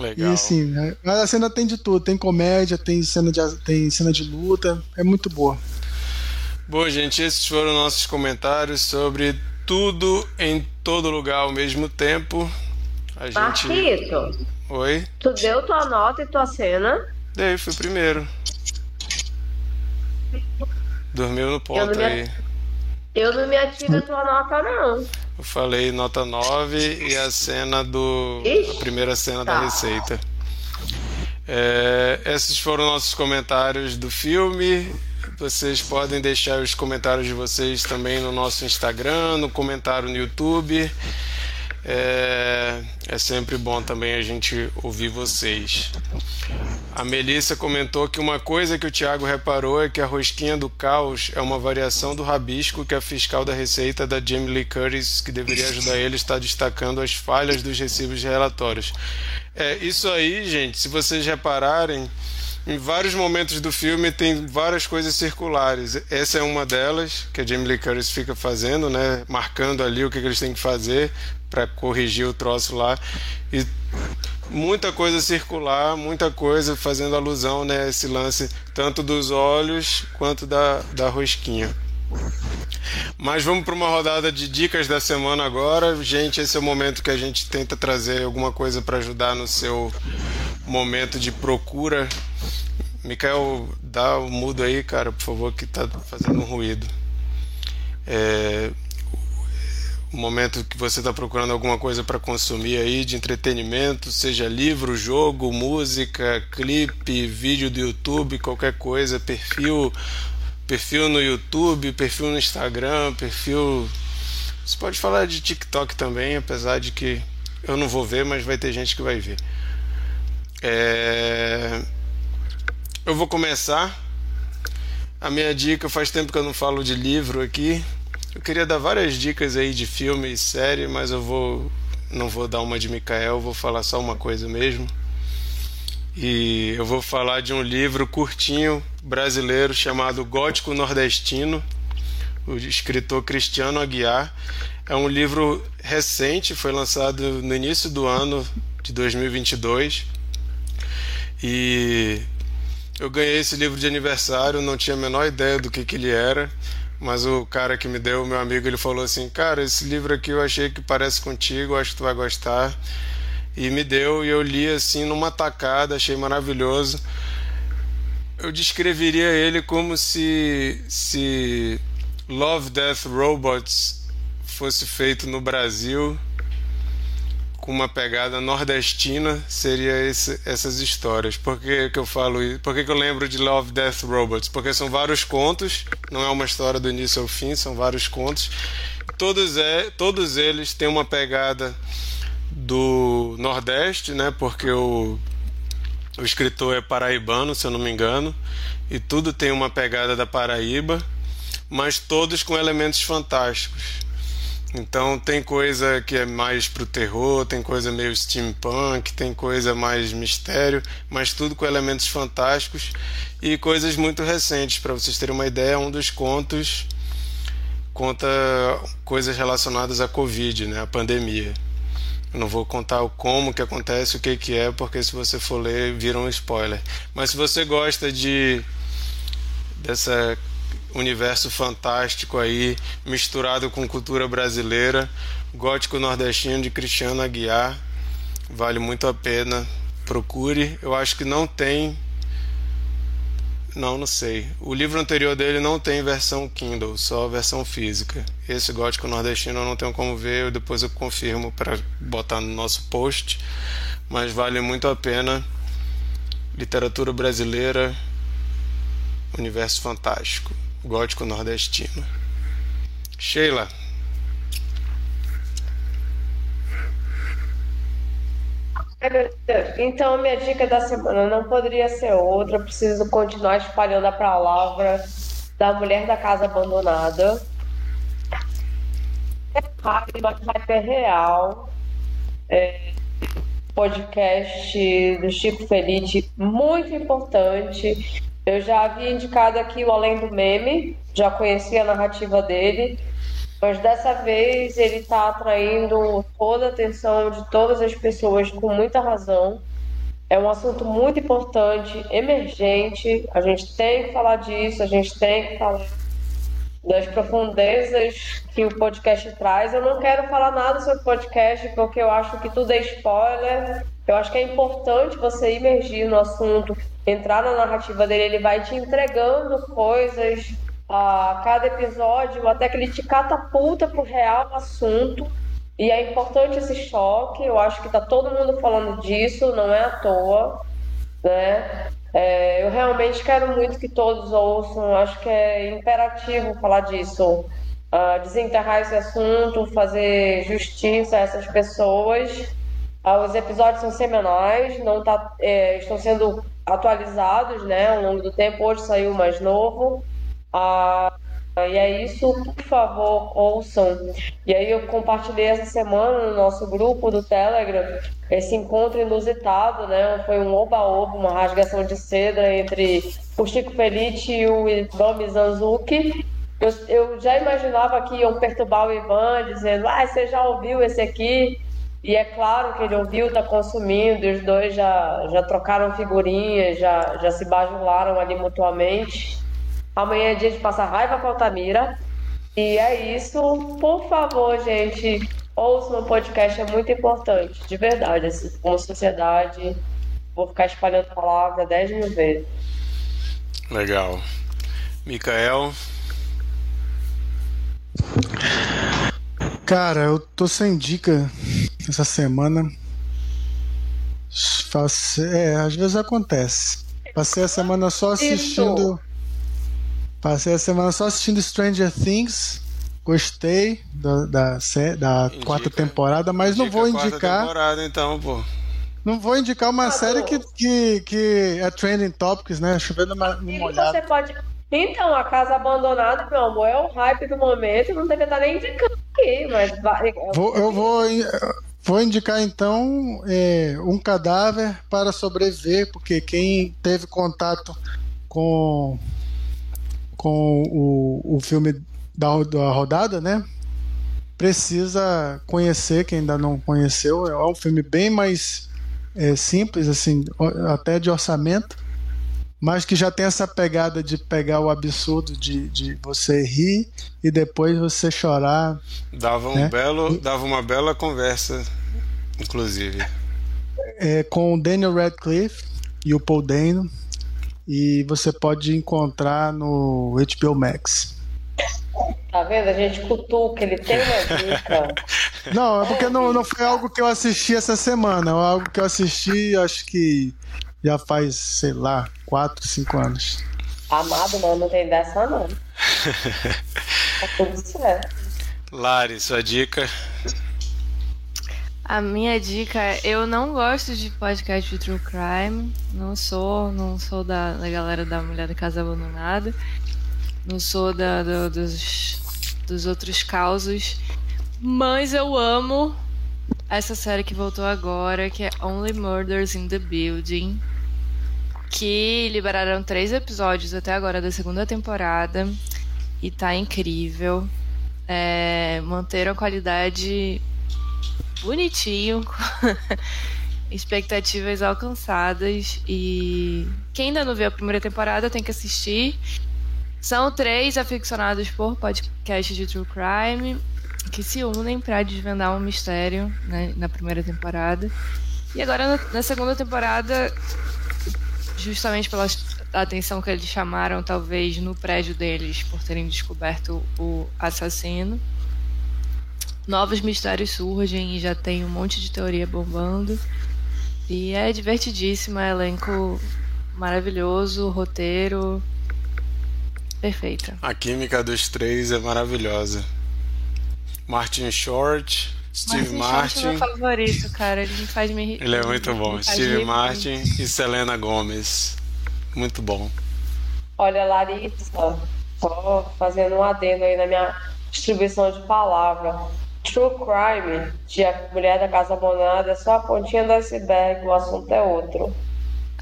[SPEAKER 2] Legal.
[SPEAKER 4] E assim, a cena tem de tudo, tem comédia, tem cena de, tem cena de luta, é muito boa.
[SPEAKER 2] Bom, gente, esses foram nossos comentários sobre tudo em todo lugar ao mesmo tempo.
[SPEAKER 6] A gente... Marquito.
[SPEAKER 2] Oi?
[SPEAKER 6] Tu deu tua nota e tua cena?
[SPEAKER 2] Dei, fui primeiro. Dormiu no ponto aí.
[SPEAKER 6] Eu não me ativo a tua nota, não.
[SPEAKER 2] Eu falei nota 9 e a cena do. Ixi, a primeira cena tá. da receita. É, esses foram nossos comentários do filme. Vocês podem deixar os comentários de vocês também no nosso Instagram, no comentário no YouTube. É, é, sempre bom também a gente ouvir vocês. A Melissa comentou que uma coisa que o Tiago reparou é que a rosquinha do caos é uma variação do rabisco que a fiscal da Receita da Jamie Lee Curtis, que deveria ajudar ele, está destacando as falhas dos recibos de relatórios. É, isso aí, gente, se vocês repararem, em vários momentos do filme tem várias coisas circulares. Essa é uma delas que a Jamie Lee Curtis fica fazendo, né? Marcando ali o que, que eles têm que fazer para corrigir o troço lá. E muita coisa circular, muita coisa fazendo alusão né, a esse lance tanto dos olhos quanto da, da rosquinha. Mas vamos para uma rodada de dicas da semana agora. Gente, esse é o momento que a gente tenta trazer alguma coisa para ajudar no seu momento de procura. Mikael, dá o mudo aí, cara, por favor, que tá fazendo um ruído. É, o momento que você está procurando alguma coisa para consumir aí de entretenimento, seja livro, jogo, música, clipe, vídeo do YouTube, qualquer coisa, perfil, perfil no YouTube, perfil no Instagram, perfil. Você pode falar de TikTok também, apesar de que eu não vou ver, mas vai ter gente que vai ver. É... Eu vou começar. A minha dica, faz tempo que eu não falo de livro aqui. Eu queria dar várias dicas aí de filme e série, mas eu vou não vou dar uma de Mikael, vou falar só uma coisa mesmo. E eu vou falar de um livro curtinho brasileiro chamado Gótico Nordestino, o escritor Cristiano Aguiar. É um livro recente, foi lançado no início do ano de 2022. E eu ganhei esse livro de aniversário, não tinha a menor ideia do que, que ele era, mas o cara que me deu, meu amigo, ele falou assim: Cara, esse livro aqui eu achei que parece contigo, acho que tu vai gostar. E me deu, e eu li assim numa tacada, achei maravilhoso. Eu descreveria ele como se, se Love, Death, Robots fosse feito no Brasil com uma pegada nordestina seria esse, essas histórias. Por que, que eu falo isso? Por que, que eu lembro de Love, Death, Robots? Porque são vários contos, não é uma história do início ao fim, são vários contos. Todos, é, todos eles têm uma pegada do Nordeste, né? Porque o, o escritor é paraibano, se eu não me engano, e tudo tem uma pegada da Paraíba, mas todos com elementos fantásticos. Então tem coisa que é mais pro terror, tem coisa meio steampunk, tem coisa mais mistério, mas tudo com elementos fantásticos e coisas muito recentes. Para vocês terem uma ideia, um dos contos conta coisas relacionadas à Covid, né, a pandemia. Eu não vou contar o como que acontece, o que que é, porque se você for ler, vira um spoiler. Mas se você gosta de dessa universo fantástico aí, misturado com cultura brasileira, gótico nordestino de Cristiano Aguiar. Vale muito a pena. Procure. Eu acho que não tem. Não, não sei. O livro anterior dele não tem versão Kindle, só versão física. Esse gótico nordestino eu não tenho como ver, depois eu confirmo para botar no nosso post. Mas vale muito a pena. Literatura brasileira, universo fantástico gótico nordestino. Sheila.
[SPEAKER 6] Então, minha dica da semana não poderia ser outra. Preciso continuar espalhando a palavra da mulher da casa abandonada. É rápido, mas vai ter real. É, podcast do Chico Felice, muito importante. Eu já havia indicado aqui o Além do Meme, já conhecia a narrativa dele, mas dessa vez ele está atraindo toda a atenção de todas as pessoas com muita razão. É um assunto muito importante, emergente. A gente tem que falar disso, a gente tem que falar das profundezas que o podcast traz. Eu não quero falar nada sobre o podcast porque eu acho que tudo é spoiler. Eu acho que é importante você imergir no assunto, entrar na narrativa dele, ele vai te entregando coisas a cada episódio, até que ele te catapulta pro real assunto. E é importante esse choque, eu acho que tá todo mundo falando disso, não é à toa, né? É, eu realmente quero muito que todos ouçam, acho que é imperativo falar disso. Uh, desenterrar esse assunto, fazer justiça a essas pessoas. Uh, os episódios são semanais, não tá, é, estão sendo atualizados né, ao longo do tempo. Hoje saiu mais novo. Ah, e é isso, por favor, ouçam. E aí eu compartilhei essa semana no nosso grupo do Telegram esse encontro inusitado, né? Foi um oba-oba, uma rasgação de cedra entre o Chico Felice e o Ivan Mizanzuki. Eu, eu já imaginava que iam perturbar o Ivan, dizendo, ah, você já ouviu esse aqui? E é claro que ele ouviu, está consumindo, e os dois já, já trocaram figurinhas, já, já se bajularam ali mutuamente. Amanhã é dia de passar raiva com a Altamira. E é isso. Por favor, gente, ouçam o podcast, é muito importante, de verdade. Assim, como sociedade, vou ficar espalhando a palavra 10 mil vezes.
[SPEAKER 2] Legal. Micael.
[SPEAKER 4] Cara, eu tô sem dica essa semana. É, às vezes acontece. Passei a semana só assistindo. Passei a semana só assistindo Stranger Things. Gostei da, da, da quarta temporada, mas não vou indicar.
[SPEAKER 2] temporada, então, pô.
[SPEAKER 4] Não vou indicar uma ah, série que, que, que é trending topics, né? Chovendo uma, uma olhada.
[SPEAKER 6] Você pode então, a casa abandonada, meu amor, é o hype do momento, não deve estar nem indicando aqui, mas vai.
[SPEAKER 4] Vou, eu vou, vou indicar então é, um cadáver para sobreviver, porque quem teve contato com, com o, o filme da, da rodada, né? Precisa conhecer, quem ainda não conheceu. É um filme bem mais é, simples, assim, até de orçamento mas que já tem essa pegada de pegar o absurdo de, de você rir e depois você chorar.
[SPEAKER 2] Dava, um né? belo, dava uma bela conversa, inclusive.
[SPEAKER 4] É, com o Daniel Radcliffe e o Paul Dano. E você pode encontrar no HBO Max.
[SPEAKER 6] Tá vendo? A gente cutuca, ele tem uma dica.
[SPEAKER 4] Não, é porque não, não foi algo que eu assisti essa semana. É algo que eu assisti, acho que já faz, sei lá, 4, 5 anos.
[SPEAKER 6] Amado, não, não tem dessa não. <laughs> tá tudo certo.
[SPEAKER 2] Lari, sua dica?
[SPEAKER 3] A minha dica é, eu não gosto de podcast de true crime, não sou, não sou da, da galera da Mulher da Casa Abandonada, não sou da, do, dos, dos outros causos, Mas eu amo essa série que voltou agora, que é Only Murders in the Building. Que liberaram três episódios até agora da segunda temporada. E tá incrível. É, manteram a qualidade bonitinho. <laughs> expectativas alcançadas e quem ainda não viu a primeira temporada tem que assistir. São três aficionados por podcast de true crime que se unem para desvendar um mistério né, na primeira temporada. E agora na, segunda temporada, justamente pela atenção que eles chamaram, talvez no prédio deles por terem descoberto o assassino, novos mistérios surgem e já tem um monte de teoria bombando. E é divertidíssima, elenco maravilhoso, roteiro perfeita.
[SPEAKER 2] A química dos três é maravilhosa. Martin Short, Steve Martin. Martin é
[SPEAKER 3] meu favorito, cara. Ele me faz me rir.
[SPEAKER 2] Ele é muito bom. Steve Martin e Selena Gomez. Muito bom.
[SPEAKER 6] Olha, Larissa, só fazendo um adendo aí na minha distribuição de palavra. True Crime, de A Mulher da Casa Bonada, é só a pontinha do iceberg, o assunto é outro.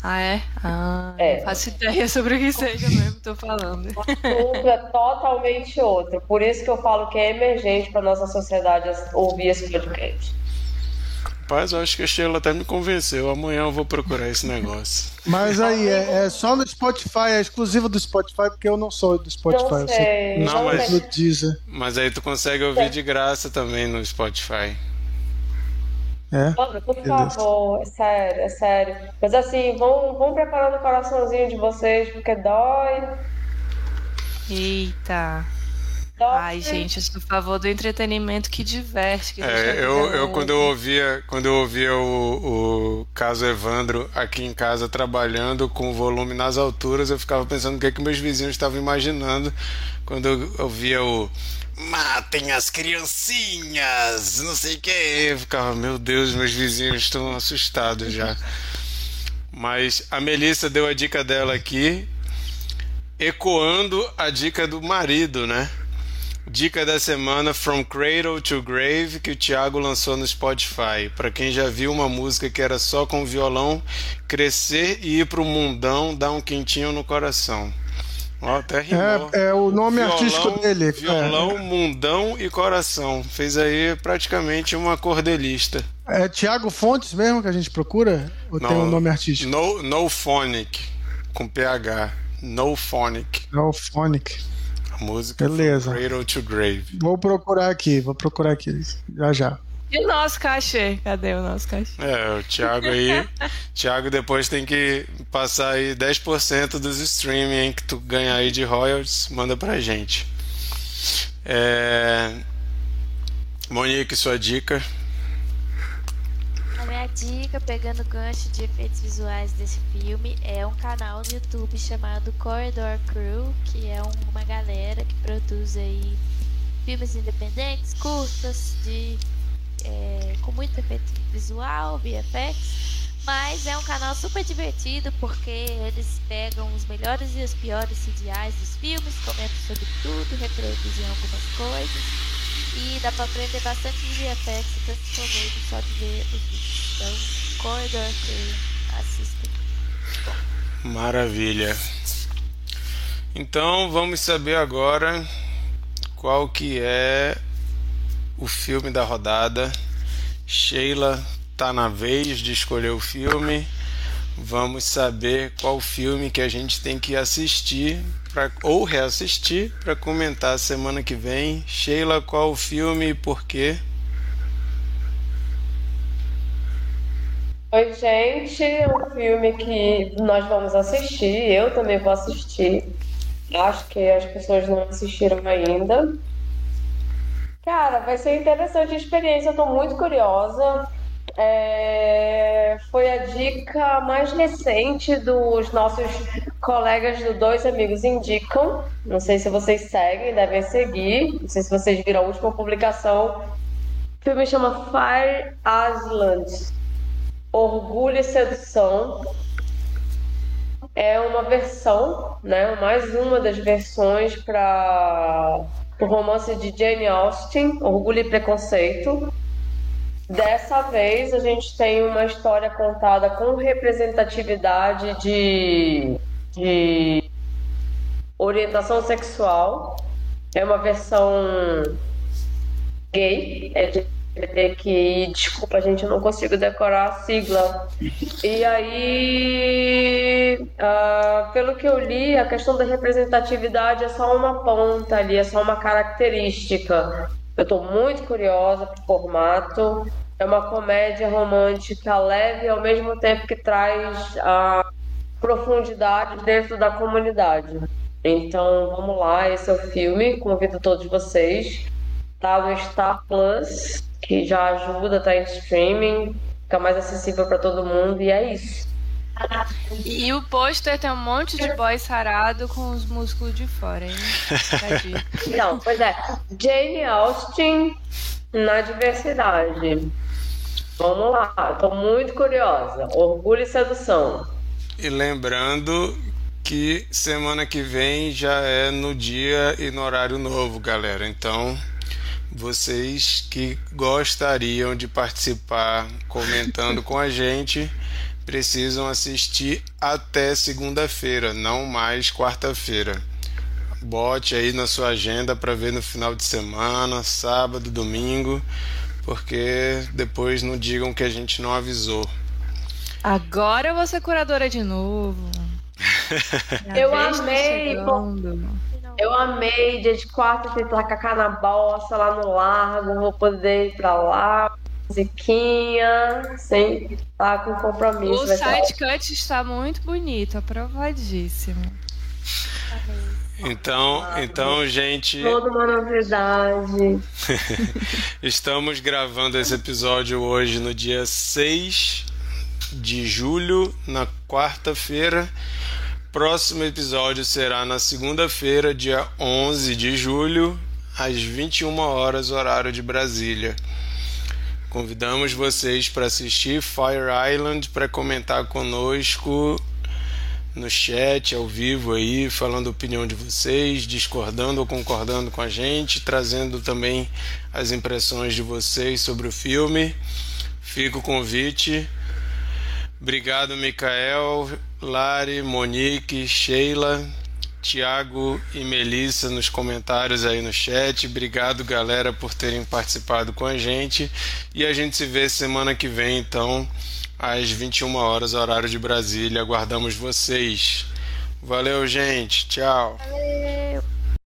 [SPEAKER 3] Ah, é? Ah, é. Faço ideia sobre o que seja mesmo, tô falando.
[SPEAKER 6] O assunto é totalmente outro. Por isso que eu falo que é emergente para nossa sociedade ouvir esse podcast.
[SPEAKER 2] Rapaz, eu acho que a Sheila até me convenceu. Amanhã eu vou procurar esse negócio.
[SPEAKER 4] Mas aí, é, é só no Spotify, é exclusivo do Spotify, porque eu não sou do Spotify. Não
[SPEAKER 6] sei,
[SPEAKER 2] não, mas, do Deezer. mas aí tu consegue ouvir de graça também no Spotify.
[SPEAKER 4] É?
[SPEAKER 6] por favor, é sério, é sério. Mas assim, vão, vão preparando o coraçãozinho de vocês, porque dói.
[SPEAKER 3] Eita. Ai, gente, eu sou a favor do entretenimento que diverte. Que
[SPEAKER 2] é, eu, eu quando eu ouvia, quando eu ouvia o, o caso Evandro aqui em casa trabalhando com o volume nas alturas, eu ficava pensando o que, é que meus vizinhos estavam imaginando quando eu ouvia o matem as criancinhas, não sei o que. Eu ficava, meu Deus, meus vizinhos estão assustados já. Mas a Melissa deu a dica dela aqui, ecoando a dica do marido, né? Dica da semana From Cradle to Grave que o Thiago lançou no Spotify. Para quem já viu uma música que era só com violão, crescer e ir pro mundão dá um quentinho no coração. Até rimou.
[SPEAKER 4] É, é o nome violão, artístico dele.
[SPEAKER 2] Violão, é. mundão e coração. Fez aí praticamente uma cordelista.
[SPEAKER 4] É Thiago Fontes mesmo que a gente procura? Ou Não, tem um nome artístico?
[SPEAKER 2] No, no Phonic, com PH. No Phonic.
[SPEAKER 4] No Phonic.
[SPEAKER 2] A música Beleza. Cradle to Grave.
[SPEAKER 4] Vou procurar aqui, vou procurar aqui. Já já.
[SPEAKER 3] E o nosso cachê? Cadê o nosso cachê?
[SPEAKER 2] É, o Thiago aí. Thiago depois tem que passar aí 10% dos streaming que tu ganha aí de royalties, manda pra gente. É... Monique, sua dica
[SPEAKER 5] minha dica, pegando gancho de efeitos visuais desse filme, é um canal no YouTube chamado Corridor Crew, que é uma galera que produz aí filmes independentes, curtas, de, é, com muito efeito visual, VFX. Mas é um canal super divertido porque eles pegam os melhores e os piores CGIs dos filmes, comentam sobre tudo, reproduzem algumas coisas. E dá pra aprender bastante de VFX, tanto comigo, só de ver os vídeos. Então, corredor que assistem.
[SPEAKER 2] Maravilha. Então vamos saber agora qual que é o filme da rodada. Sheila tá na vez de escolher o filme vamos saber qual filme que a gente tem que assistir pra, ou reassistir para comentar semana que vem. Sheila, qual o filme e por quê?
[SPEAKER 6] Oi, gente. Um filme que nós vamos assistir, eu também vou assistir. Acho que as pessoas não assistiram ainda. Cara, vai ser interessante a experiência, eu tô muito curiosa. É, foi a dica mais recente dos nossos colegas do Dois Amigos Indicam. Não sei se vocês seguem, devem seguir. Não sei se vocês viram a última publicação. O filme chama Fire Island Orgulho e Sedução. É uma versão, né? Mais uma das versões para o romance de Jane Austen, Orgulho e Preconceito. Dessa vez a gente tem uma história contada com representatividade de, de orientação sexual. É uma versão gay, LGBTQI, desculpa, gente, eu não consigo decorar a sigla. E aí, uh, pelo que eu li, a questão da representatividade é só uma ponta ali, é só uma característica. Eu estou muito curiosa pro formato. É uma comédia romântica leve ao mesmo tempo que traz a profundidade dentro da comunidade. Então vamos lá, esse é o filme. Convido todos vocês. Tá no Star Plus, que já ajuda, tá em streaming, fica mais acessível para todo mundo e é isso.
[SPEAKER 3] E o pôster tem um monte de boy sarado com os músculos de fora, hein?
[SPEAKER 6] Não, pois é. Jane Austen na diversidade. Vamos lá, tô muito curiosa. Orgulho e sedução.
[SPEAKER 2] E lembrando que semana que vem já é no dia e no horário novo, galera. Então, vocês que gostariam de participar comentando com a gente precisam assistir até segunda-feira, não mais quarta-feira. Bote aí na sua agenda para ver no final de semana, sábado, domingo, porque depois não digam que a gente não avisou.
[SPEAKER 3] Agora eu vou ser curadora de novo. <laughs>
[SPEAKER 6] eu amei, eu amei dia de quarta tentar cacar na bossa lá no largo, vou poder ir pra lá musiquinha, sem estar com compromisso.
[SPEAKER 3] O site cut está muito bonito, aprovadíssimo.
[SPEAKER 2] Então, então, gente.
[SPEAKER 6] Toda uma novidade. <laughs>
[SPEAKER 2] Estamos gravando esse episódio hoje no dia 6 de julho, na quarta-feira. Próximo episódio será na segunda-feira, dia 11 de julho, às 21 horas, horário de Brasília. Convidamos vocês para assistir Fire Island, para comentar conosco no chat, ao vivo aí, falando a opinião de vocês, discordando ou concordando com a gente, trazendo também as impressões de vocês sobre o filme. Fica o convite. Obrigado, Mikael, Lari, Monique, Sheila. Tiago e Melissa nos comentários aí no chat. Obrigado, galera, por terem participado com a gente. E a gente se vê semana que vem, então, às 21 horas, horário de Brasília. Aguardamos vocês. Valeu, gente. Tchau.
[SPEAKER 6] Valeu.